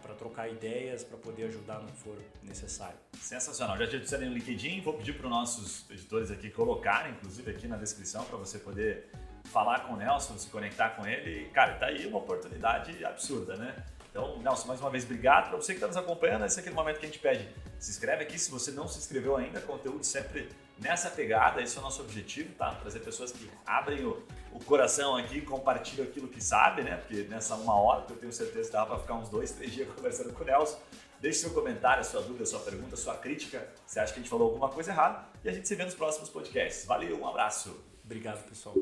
para trocar ideias, para poder ajudar no que for necessário. Sensacional. Já te adicionei no LinkedIn, vou pedir para os nossos editores aqui colocarem, inclusive aqui na descrição, para você poder falar com o Nelson, se conectar com ele. Cara, tá aí uma oportunidade absurda, né? Então, Nelson, mais uma vez, obrigado. Para você que está nos acompanhando, esse é aquele momento que a gente pede. Se inscreve aqui se você não se inscreveu ainda, conteúdo sempre nessa pegada, esse é o nosso objetivo, tá? Trazer pessoas que abrem o, o coração aqui compartilham aquilo que sabem, né? Porque nessa uma hora que eu tenho certeza que dá para ficar uns dois, três dias <laughs> conversando com o Nelson. Deixe seu comentário, sua dúvida, sua pergunta, sua crítica. Se acha que a gente falou alguma coisa errada. E a gente se vê nos próximos podcasts. Valeu, um abraço. Obrigado, pessoal.